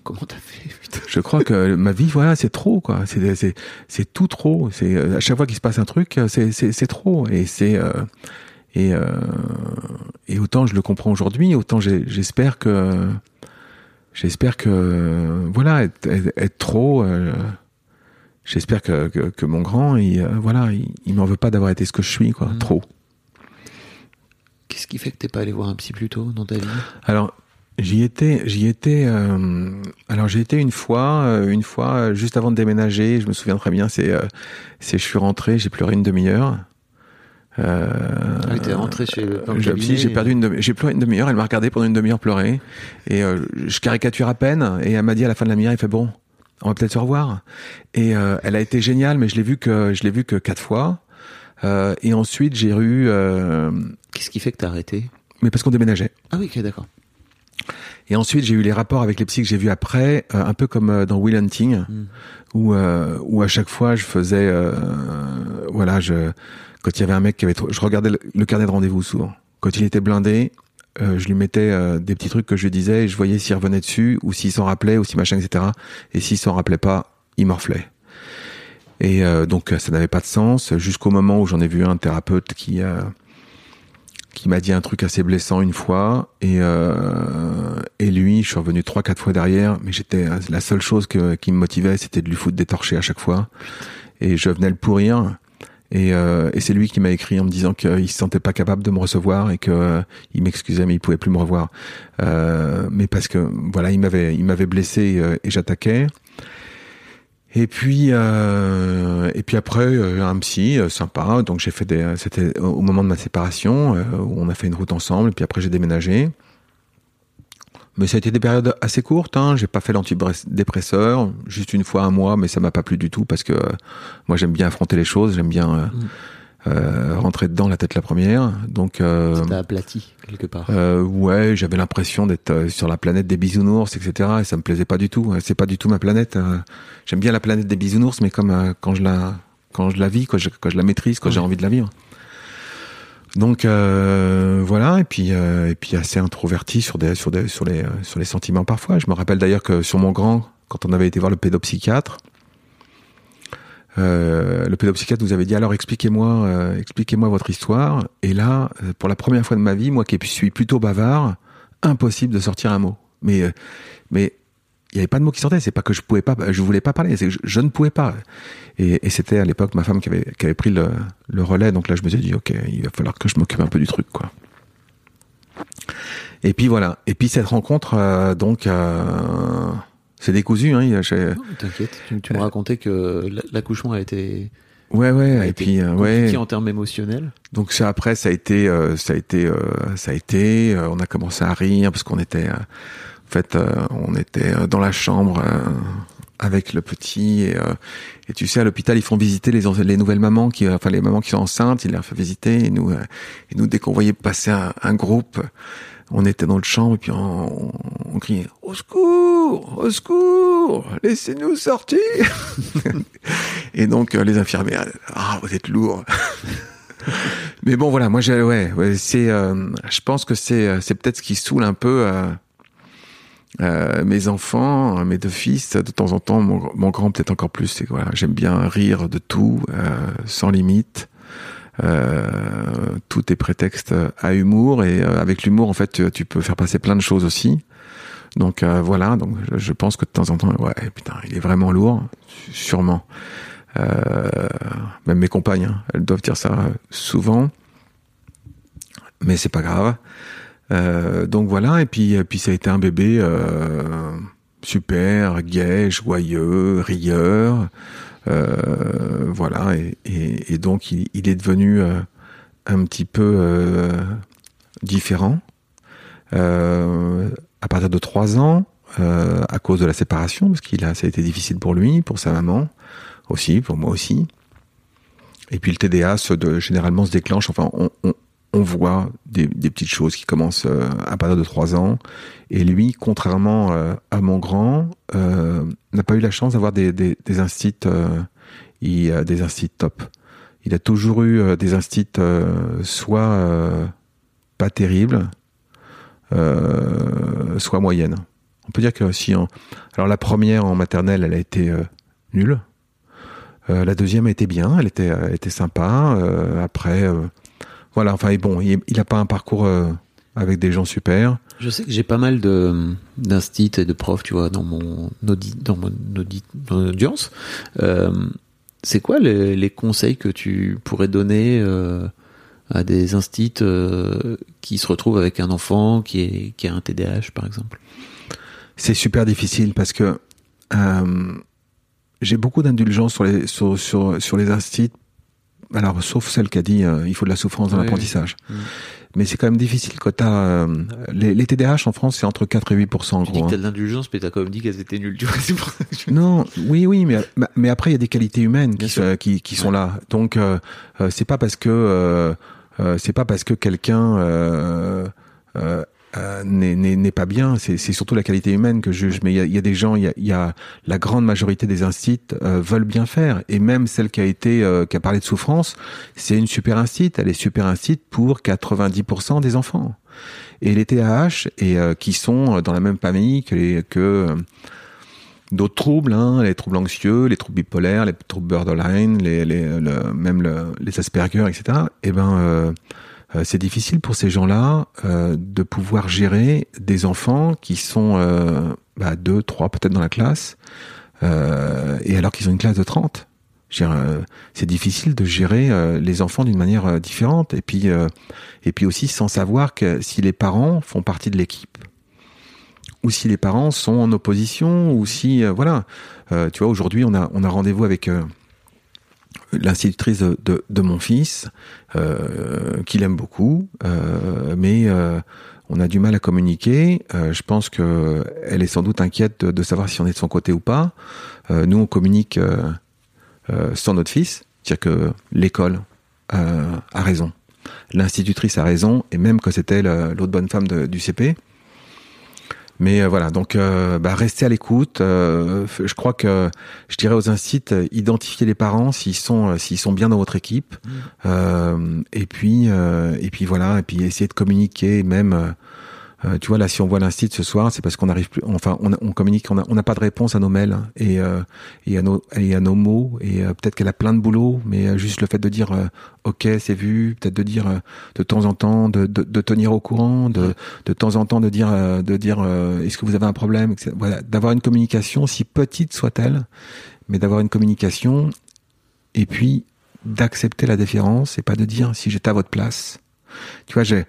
Comment t'as fait putain je crois que ma vie, voilà, c'est trop, quoi. C'est, c'est, c'est tout trop. C'est euh, à chaque fois qu'il se passe un truc, euh, c'est, c'est, c'est trop. Et c'est, euh, et, euh, et autant je le comprends aujourd'hui, autant j'espère que, j'espère que, voilà, être, être- être trop. euh, J'espère que, que, que mon grand, il, voilà, il, il m'en veut pas d'avoir été ce que je suis, quoi. Mm. Trop. Qu'est-ce qui fait que t'es pas allé voir un psy plus tôt dans ta vie? Alors, j'y étais, j'y étais. euh, alors, j'ai été une fois, euh, une fois euh, juste avant de déménager. Je me souviens très bien. C'est, euh, c'est, je suis rentré, j'ai pleuré une demi-heure. Euh, Ah oui, t'es rentré chez le j'ai et- perdu une demi- j'ai pleuré une demi-heure. Elle m'a regardé pendant une demi-heure pleurer et euh, je caricature à peine. Et elle m'a dit à la fin de la demi-heure, il fait bon, on va peut-être se revoir. Et euh, elle a été géniale, mais je l'ai vu que je l'ai vu que quatre fois. Euh, et ensuite, j'ai eu, euh, Qu'est-ce qui fait que t'as arrêté? mais parce qu'on déménageait. Ah oui, ok, d'accord. Et ensuite, j'ai eu les rapports avec les psys que j'ai vus après, euh, un peu comme euh, dans Will Hunting, Mm. où, euh, où à chaque fois, je faisais, voilà, je, quand il y avait un mec qui avait trop, je regardais le, le carnet de rendez-vous souvent. Quand il était blindé, je lui mettais des petits trucs que je lui disais et je voyais s'il revenait dessus ou s'il s'en rappelait ou si machin, etc. Et s'il s'en rappelait pas, il morflait. Et donc, ça n'avait pas de sens jusqu'au moment où j'en ai vu un thérapeute qui, qui m'a dit un truc assez blessant une fois et euh, et lui je suis revenu trois quatre fois derrière mais j'étais la seule chose que, qui me motivait c'était de lui foutre des torchés à chaque fois. Et je venais le pourrir. Et, euh, et c'est lui qui m'a écrit en me disant qu'il se sentait pas capable de me recevoir et que euh, il m'excusait mais il pouvait plus me revoir. Euh, mais parce que voilà il m'avait il m'avait blessé euh, et j'attaquais et puis euh, et puis après euh, un psy euh, sympa donc j'ai fait des c'était au moment de ma séparation où on a fait une route ensemble et puis après j'ai déménagé mais ça a été des périodes assez courtes hein. j'ai pas fait l'antidépresseur juste une fois un mois mais ça m'a pas plu du tout parce que moi j'aime bien affronter les choses j'aime bien Mm. Rentrer dedans la tête la première donc euh, Ça t'a aplati quelque part. euh, ouais, j'avais l'impression d'être euh, sur la planète des bisounours, etc. Et ça me plaisait pas du tout. C'est pas du tout ma planète. euh. J'aime bien la planète des bisounours, mais comme euh, quand je la quand je la vis, quand je, quand je la maîtrise, quand j'ai envie de la vivre. Donc euh, voilà, et puis euh, et puis assez introverti sur des sur des sur les euh, sur les sentiments parfois. Je me rappelle d'ailleurs que sur mon grand, quand on avait été voir le pédopsychiatre, euh, le pédopsychiatre nous avait dit alors expliquez-moi euh, expliquez-moi votre histoire. Et là euh, pour la première fois de ma vie moi qui suis plutôt bavard impossible de sortir un mot. Mais euh, mais il y avait pas de mots qui sortaient. C'est pas que je pouvais pas je voulais pas parler. C'est je, je ne pouvais pas. Et, et c'était à l'époque ma femme qui avait qui avait pris le, le relais. Donc là je me suis dit ok il va falloir que je m'occupe un peu du truc quoi. Et puis voilà. Et puis cette rencontre euh, donc euh, c'est décousu hein, T'inquiète, tu, tu me racontais que l'accouchement a été, ouais ouais a et été puis euh, ouais en termes émotionnels. Donc ça après ça a été euh, ça a été euh, ça a été on a commencé à rire parce qu'on était en fait on était dans la chambre avec le petit et, euh, et tu sais à l'hôpital ils font visiter les les nouvelles mamans qui enfin les mamans qui sont enceintes ils les font visiter et nous euh, et nous dès qu'on voyait passer un, un groupe on était dans le chambre et puis on, criait au secours au secours laissez-nous sortir et donc euh, les infirmières ah vous êtes lourds mais bon, voilà, moi, j'ai, ouais, c'est, euh, je pense que c'est, euh, c'est peut-être ce qui saoule un peu, mes enfants, mes deux fils, de temps en temps, mon, grand peut-être encore plus, j'aime bien rire de tout, sans limite. Euh, tout est prétexte à humour et euh, avec l'humour en fait tu, peux faire passer plein de choses aussi. Donc euh, voilà, donc je pense que de temps en temps, ouais, putain, il est vraiment lourd, sûrement. même mes compagnes, hein, elles doivent dire ça souvent, mais c'est pas grave. donc voilà, et puis, et puis ça a été un bébé super, gai, joyeux, rieur. Euh, voilà, et, donc il, est devenu euh, un petit peu euh, différent. à partir de trois ans, à cause de la séparation, parce qu'il a, ça a été difficile pour lui, pour sa maman aussi, pour moi aussi. Et puis le TDA se généralement se déclenche. Enfin, on voit des, petites choses qui commencent euh, à partir de 3 ans. Et lui, contrairement euh, à mon grand, euh, n'a pas eu la chance d'avoir des, des, instits, top. Il a toujours eu des instits soit pas terribles, soit moyennes. On peut dire que si alors la première en maternelle, elle a été nulle. la deuxième a été bien, elle était sympa. après, voilà, enfin, bon, il n'a pas un parcours euh, avec des gens super. Je sais que j'ai pas mal de d'instits et de profs, tu vois, dans mon dans mon audience. Euh, c'est quoi les, conseils que tu pourrais donner euh, à des instits qui se retrouvent avec un enfant qui est qui a un TDAH, par exemple? C'est super difficile parce que j'ai beaucoup d'indulgence sur les sur, sur, sur les instits alors sauf celle qui a dit euh, il faut de la souffrance dans l'apprentissage. Mm. Mais c'est quand même difficile quand t'as euh, les, les, TDAH en France c'est entre 4 et 8% en tu gros. Dis que t'as de l'indulgence mais t'as quand même dit qu'elles étaient nulles. Tu vois, Non, oui oui mais mais après il y a des qualités humaines qui, qui, qui sont là. Donc euh, c'est pas parce que c'est pas parce que quelqu'un euh, n'est pas bien. C'est surtout la qualité humaine que je juge. Mais il y a, y a, des gens, il y a, y a, la grande majorité des instituts euh, veulent bien faire. Et même celle qui a été, euh, qui a parlé de souffrance, c'est une super institut. Elle est super institut pour 90% des enfants. Et les TAH, et qui sont dans la même famille que les, que d'autres troubles, hein, les troubles anxieux, les troubles bipolaires, les troubles borderline, les, les, le, même le, les Asperger, etc. Et eh ben euh, c'est difficile pour ces gens-là euh, de pouvoir gérer des enfants qui sont euh, bah, deux, trois peut-être dans la classe, et alors qu'ils ont une classe de 30. C'est difficile de gérer les enfants d'une manière différente, et puis et puis aussi sans savoir que si les parents font partie de l'équipe ou si les parents sont en opposition, ou si voilà, tu vois aujourd'hui on a on a rendez-vous avec l'institutrice de, de, mon fils, euh, qu'il aime beaucoup, euh, mais euh, on a du mal à communiquer. Je pense que elle est sans doute inquiète de, de, savoir si on est de son côté ou pas. Nous, on communique sans notre fils, c'est-à-dire que l'école a raison, l'institutrice a raison, et même que c'était l'autre bonne femme du CP. Mais euh, voilà, donc euh, bah, restez à l'écoute. Euh, je crois que je dirais aux incite identifiez les parents s'ils sont s'ils sont bien dans votre équipe. Mmh. et puis et puis voilà, et puis essayez de communiquer même euh, tu vois, là, si on voit l'instit ce soir, c'est parce qu'on arrive plus, enfin, on, on communique, on n'a pas de réponse à nos mails hein, et, euh, et, à nos, et à nos mots. Et euh, peut-être qu'elle a plein de boulot, mais juste le fait de dire OK, c'est vu, peut-être de dire de temps en temps, de, de, de, tenir au courant, de, de temps en temps de dire, de dire est-ce que vous avez un problème, Voilà, d'avoir une communication, si petite soit-elle, mais d'avoir une communication et puis d'accepter la différence et pas de dire si j'étais à votre place. Tu vois, j'ai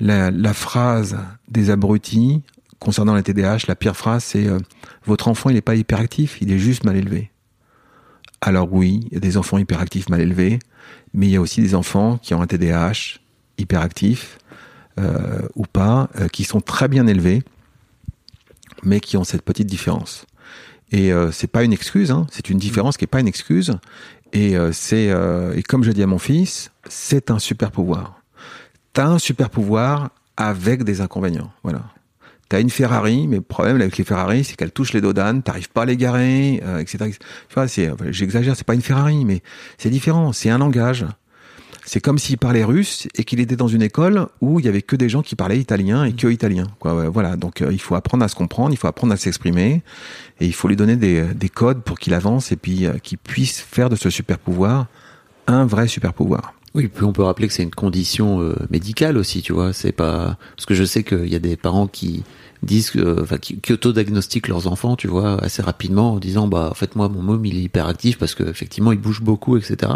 la, phrase des abrutis concernant la TDAH, la pire phrase, c'est euh, votre enfant, il n'est pas hyperactif, il est juste mal élevé. Alors oui, il y a des enfants hyperactifs mal élevés, mais il y a aussi des enfants qui ont un TDAH hyperactif euh, ou pas, euh, qui sont très bien élevés, mais qui ont cette petite différence. Et c'est pas une excuse, hein, c'est une différence qui est pas une excuse. Et c'est et comme je dis à mon fils, c'est un super pouvoir t'as un super pouvoir avec des inconvénients. Voilà. T'as une Ferrari, mais le problème avec les Ferrari, c'est qu'elle touche les dodanes, t'arrives pas à les garer, euh, etc., Tu vois, c'est, j'exagère, c'est pas une Ferrari, mais c'est différent. C'est un langage. c'est comme s'il parlait russe et qu'il était dans une école où il y avait que des gens qui parlaient italien et que italien. Quoi. Voilà, donc euh, il faut apprendre à se comprendre, il faut apprendre à s'exprimer et il faut lui donner des, des codes pour qu'il avance et puis euh, qu'il puisse faire de ce super pouvoir un vrai super pouvoir. Oui, puis on peut rappeler que c'est une condition euh, médicale aussi, tu vois. C'est pas parce que je sais qu'il y a des parents qui disent, euh, enfin, qui, qui autodiagnostiquent leurs enfants, tu vois, assez rapidement en disant, bah, en fait, moi, mon môme, il est hyperactif parce que effectivement, il bouge beaucoup, etc.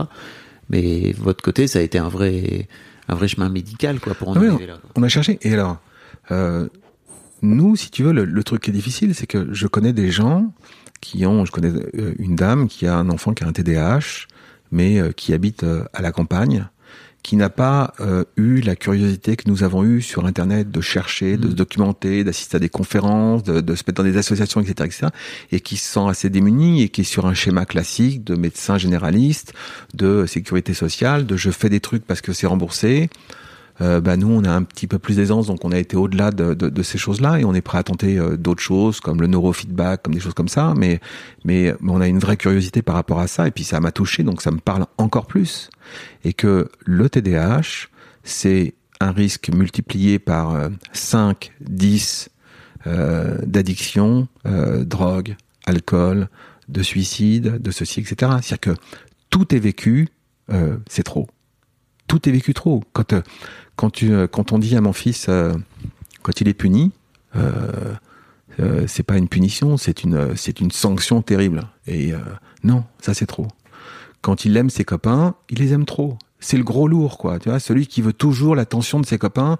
Mais votre côté, ça a été un vrai, un vrai chemin médical, quoi, pour en Ah oui, arriver là. quoi. On a cherché. Et alors, euh, nous, si tu veux, le, le truc qui est difficile, c'est que je connais des gens qui ont, je connais euh, une dame qui a un enfant qui a un TDAH, mais euh, qui habite euh, à la campagne, qui n'a pas euh, eu la curiosité que nous avons eue sur Internet de chercher, de se documenter, d'assister à des conférences, de, de se mettre dans des associations, etc., etc., et qui se sent assez démunie et qui est sur un schéma classique de médecin généraliste, de sécurité sociale, de je fais des trucs parce que c'est remboursé. Euh, bah nous on a un petit peu plus d'aisance donc on a été au-delà de, de, de ces choses-là et on est prêt à tenter euh, d'autres choses comme le neurofeedback comme des choses comme ça. Mais, mais mais on a une vraie curiosité par rapport à ça et puis ça m'a touché donc ça me parle encore plus. Et que le TDAH c'est un risque multiplié par euh, 5 10 euh, d'addiction euh, drogue alcool de suicide de ceci etc c'est-à-dire que tout est vécu euh, c'est trop. Tout est vécu trop. Quand, euh, quand, tu, euh, quand on dit à mon fils, euh, quand il est puni, euh, c'est pas une punition, c'est une, c'est une sanction terrible. Et non, ça c'est trop. Quand il aime ses copains, il les aime trop. C'est le gros lourd, quoi. Tu vois, celui qui veut toujours l'attention de ses copains.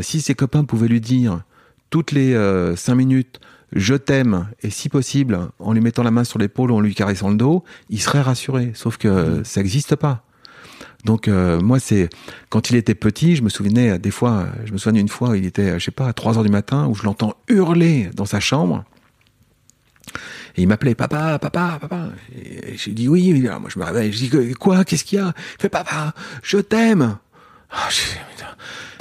Si ses copains pouvaient lui dire toutes les cinq minutes, je t'aime, et si possible, en lui mettant la main sur l'épaule ou en lui caressant le dos, il serait rassuré. Sauf que ça n'existe pas. Donc euh, moi c'est quand il était petit, je me souvenais euh, des fois, euh, je me souviens une fois, il était je sais pas à 3 heures du matin où je l'entends hurler dans sa chambre. Et il m'appelait papa, papa, papa. Et j'ai dit oui. Alors, moi je me réveille, je dis quoi, qu'est-ce qu'il y a? Il fait papa, je t'aime. Ah,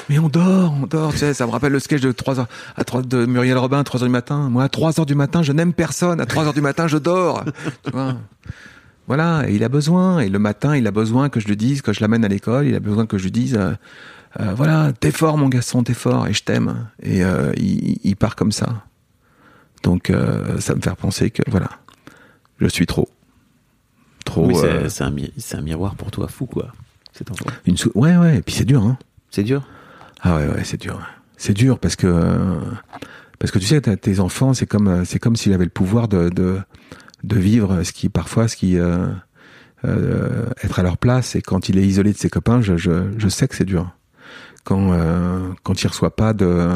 mais on dort, on dort. Tu sais, ça me rappelle le sketch de 3 heures à 3 de Muriel Robin, 3 heures du matin. Moi à 3 heures du matin, je n'aime personne. À 3 heures du matin, je dors. tu vois? Voilà, et il a besoin. Et le matin, il a besoin que je lui dise, que je l'amène à l'école, il a besoin que je lui dise, euh, euh, voilà, t'es fort, mon garçon, t'es fort, et je t'aime. Et euh, il, il part comme ça. Donc, ça me fait penser que, voilà, je suis trop. Trop. Oui, c'est c'est un, mi- c'est un miroir pour toi fou, quoi. Cet enfant. une sou- Ouais, ouais, et puis c'est dur, hein. C'est dur? Ah ouais, ouais, c'est dur. C'est dur parce que parce que tu sais, tes enfants, c'est comme c'est comme s'il avait le pouvoir de, de de vivre ce qui parfois ce qui euh, euh, être à leur place. Et quand il est isolé de ses copains, je je, je sais que c'est dur. Quand euh, quand il reçoit pas de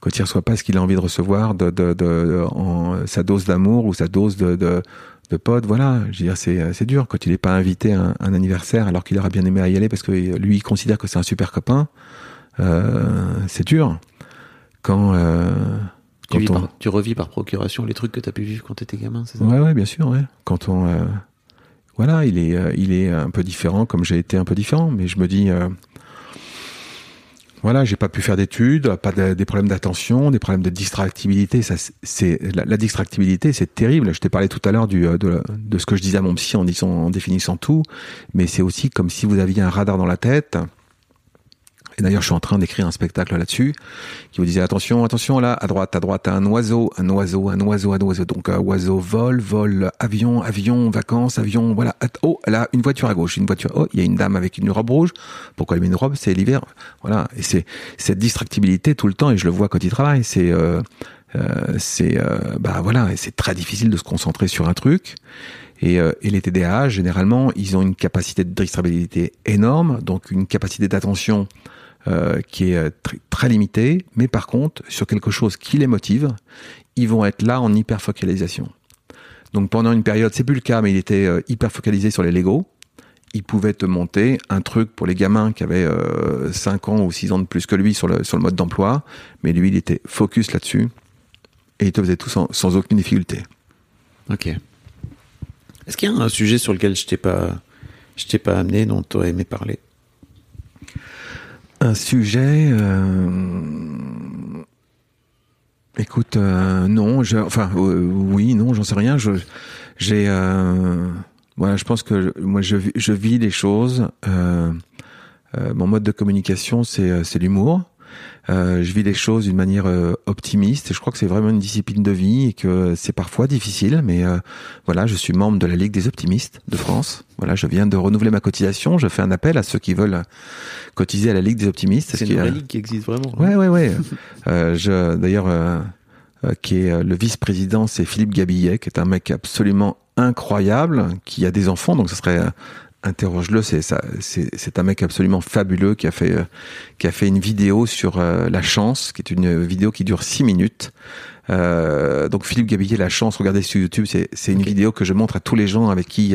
quand il reçoit pas ce qu'il a envie de recevoir, de, de, sa dose d'amour ou sa dose de, de, voilà, je veux dire, c'est, dur quand il n'est pas invité à un, anniversaire alors qu'il aurait bien aimé y aller parce que lui, il considère que c'est un super copain, euh, c'est dur. Quand, Tu, quand vis on... par- tu revis par procuration les trucs que t'as pu vivre quand t'étais gamin, c'est ça? Ouais, ouais, bien sûr, ouais. Quand on, euh, voilà, il est, euh, il est un peu différent, comme j'ai été un peu différent, mais je me dis, euh, voilà, j'ai pas pu faire d'études, pas de- des problèmes d'attention, des problèmes de distractibilité. Ça, c'est la, la distractibilité, c'est terrible. Je t'ai parlé tout à l'heure du euh, de, de ce que je disais à mon psy en, disant, en définissant tout, mais c'est aussi comme si vous aviez un radar dans la tête. Et d'ailleurs, je suis en train d'écrire un spectacle là-dessus qui vous disait attention, attention là, à droite, à droite, un oiseau, un oiseau, un oiseau, un oiseau. Donc euh, oiseau, vol, vol, avion, avion, vacances, avion. Voilà. Oh, là, une voiture à gauche, une voiture. Oh, il y a une dame avec une robe rouge. Pourquoi elle met une robe? C'est l'hiver. Voilà. Et c'est cette distractibilité tout le temps. Et je le vois quand il travaille. C'est euh, euh, c'est euh, bah voilà. C'est très difficile de se concentrer sur un truc. Et, euh, et les TDAH, généralement, ils ont une capacité de distractibilité énorme, donc une capacité d'attention euh, qui est euh, tr- très limitée, mais par contre, sur quelque chose qui les motive, ils vont être là en hyper focalisation. Donc pendant une période, c'est plus le cas, mais il était euh, hyper focalisé sur les Lego. Il pouvait te monter un truc pour les gamins qui avaient euh, 5 ans ou 6 ans de plus que lui sur le, sur le mode d'emploi, mais lui, il était focus là-dessus, et il te faisait tout sans, aucune difficulté. Ok. Est-ce qu'il y a un sujet sur lequel je t'ai pas, t'ai pas amené, dont tu aurais aimé parler? Un sujet. euh, Écoute, euh, non, je... enfin, euh, oui, non, j'en sais rien. Je, j'ai, euh, Voilà, je pense que moi je, je vis les choses. euh, mon mode de communication, c'est c'est l'humour. Euh, je vis les choses d'une manière euh, optimiste. Et je crois que c'est vraiment une discipline de vie et que c'est parfois difficile. Mais euh, voilà, je suis membre de la Ligue des optimistes de France. Voilà, je viens de renouveler ma cotisation. Je fais un appel à ceux qui veulent cotiser à la Ligue des optimistes. C'est Ce une vraie ligue qui existe vraiment. Ouais, ouais, ouais. euh, je, d'ailleurs, euh, qui est le vice-président, c'est Philippe Gabillet, qui est un mec absolument incroyable, qui a des enfants, donc ce serait interroge-le. C'est ça, c'est, c'est un mec absolument fabuleux qui a fait, euh, qui a fait une vidéo sur euh, la chance, qui est une vidéo qui dure six minutes. Euh, donc Philippe Gabillet, la chance, regardez sur YouTube, c'est, c'est une vidéo que je montre à tous les gens avec qui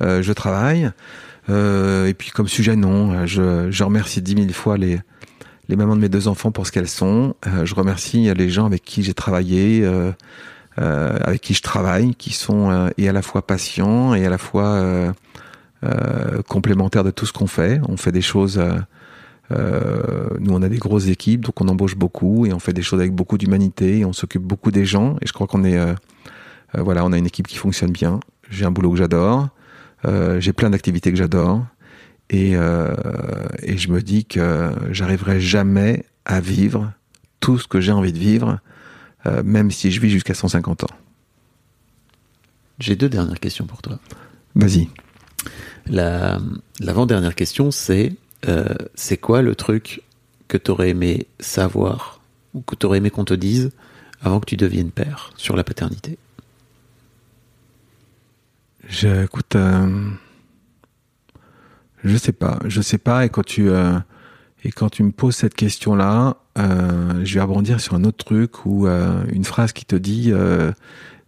je travaille. Euh, et puis comme sujet, non, je, je remercie dix mille fois les les mamans de mes deux enfants pour ce qu'elles sont. Je remercie les gens avec qui j'ai travaillé, euh, euh, avec qui je travaille, qui sont euh, et à la fois patients et à la fois euh, complémentaires de tout ce qu'on fait. On fait des choses. euh, euh, nous, on a des grosses équipes, donc on embauche beaucoup et on fait des choses avec beaucoup d'humanité. Et on s'occupe beaucoup des gens. Et je crois qu'on est, euh, euh, voilà, on a une équipe qui fonctionne bien. J'ai un boulot que j'adore. J'ai plein d'activités que j'adore. Et, et je me dis que j'arriverai jamais à vivre tout ce que j'ai envie de vivre, même si je vis jusqu'à 150 ans. J'ai deux dernières questions pour toi. Vas-y. La, l'avant-dernière question, c'est euh, c'est quoi le truc que tu aurais aimé savoir ou que tu aurais aimé qu'on te dise avant que tu deviennes père sur la paternité? Je, euh, je sais pas, je sais pas. Et quand tu euh, et quand tu me poses cette question-là, je vais rebondir sur un autre truc ou une phrase qui te dit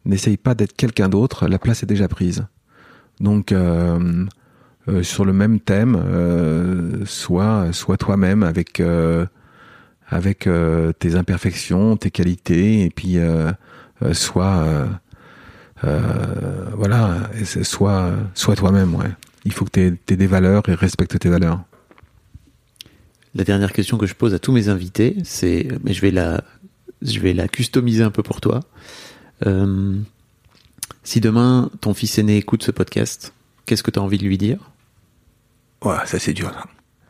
n'essaye pas d'être quelqu'un d'autre, la place est déjà prise. Donc euh, euh, sur le même thème, euh, sois toi-même avec avec tes imperfections, tes qualités, et puis sois voilà, sois toi-même. Ouais. Il faut que tu aies, des valeurs et respecte tes valeurs. La dernière question que je pose à tous mes invités, c'est, mais je vais la, je vais la customiser un peu pour toi. Si demain ton fils aîné écoute ce podcast, qu'est-ce que tu as envie de lui dire? Ouais, ça c'est dur.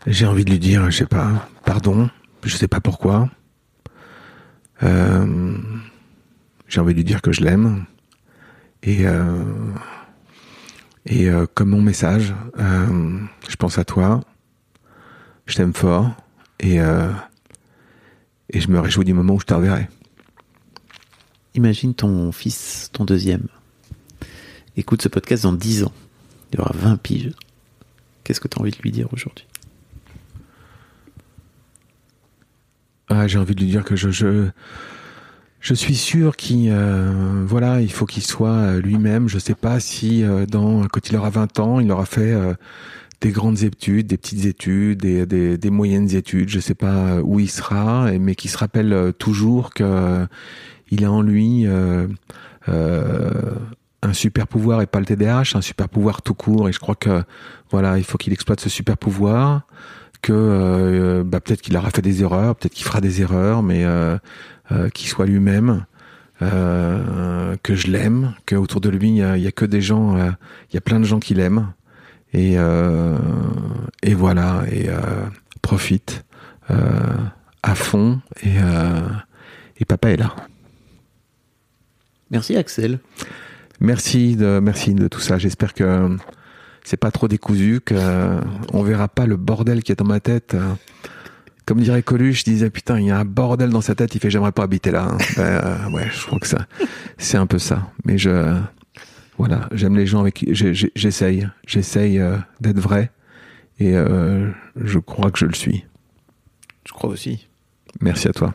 J'ai envie de lui dire, je sais pas, pardon, je sais pas pourquoi. Euh, j'ai envie de lui dire que je l'aime. Et, euh, et euh, comme mon message, euh, je pense à toi, je t'aime fort, et, euh, et je me réjouis du moment où je te reverrai. Imagine ton fils, ton deuxième, écoute ce podcast dans 10 ans. Il aura 20 piges. Qu'est-ce que tu as envie de lui dire aujourd'hui? Ah, j'ai envie de lui dire que je, je, je suis sûr qu'il, euh, voilà, il faut qu'il soit euh, lui-même. Je sais pas si euh, quand il aura 20 ans, il aura fait des grandes études, des petites études, des, des, des moyennes études. Je sais pas où il sera, mais qu'il se rappelle toujours que euh, il a en lui un super pouvoir et pas le TDAH, un super pouvoir tout court. Et je crois que voilà, il faut qu'il exploite ce super pouvoir que euh, bah, peut-être qu'il aura fait des erreurs, peut-être qu'il fera des erreurs, mais euh, euh, qu'il soit lui-même, que je l'aime, que autour de lui il y a, que des gens, il y a plein de gens qui l'aiment, et voilà, et profite à fond, et et papa est là. Merci Axel. Merci de merci de tout ça. J'espère que c'est pas trop décousu, que on verra pas le bordel qui est dans ma tête. euh. Comme dirait Coluche, je disais putain, il y a un bordel dans sa tête. Il fait j'aimerais pas habiter là. hein. Ben, euh, ouais, je crois que ça, c'est un peu ça. Mais je, voilà, j'aime les gens avec qui j'essaye, j'essaye euh, d'être vrai, et euh, je crois que je le suis. Je crois aussi. Merci à toi.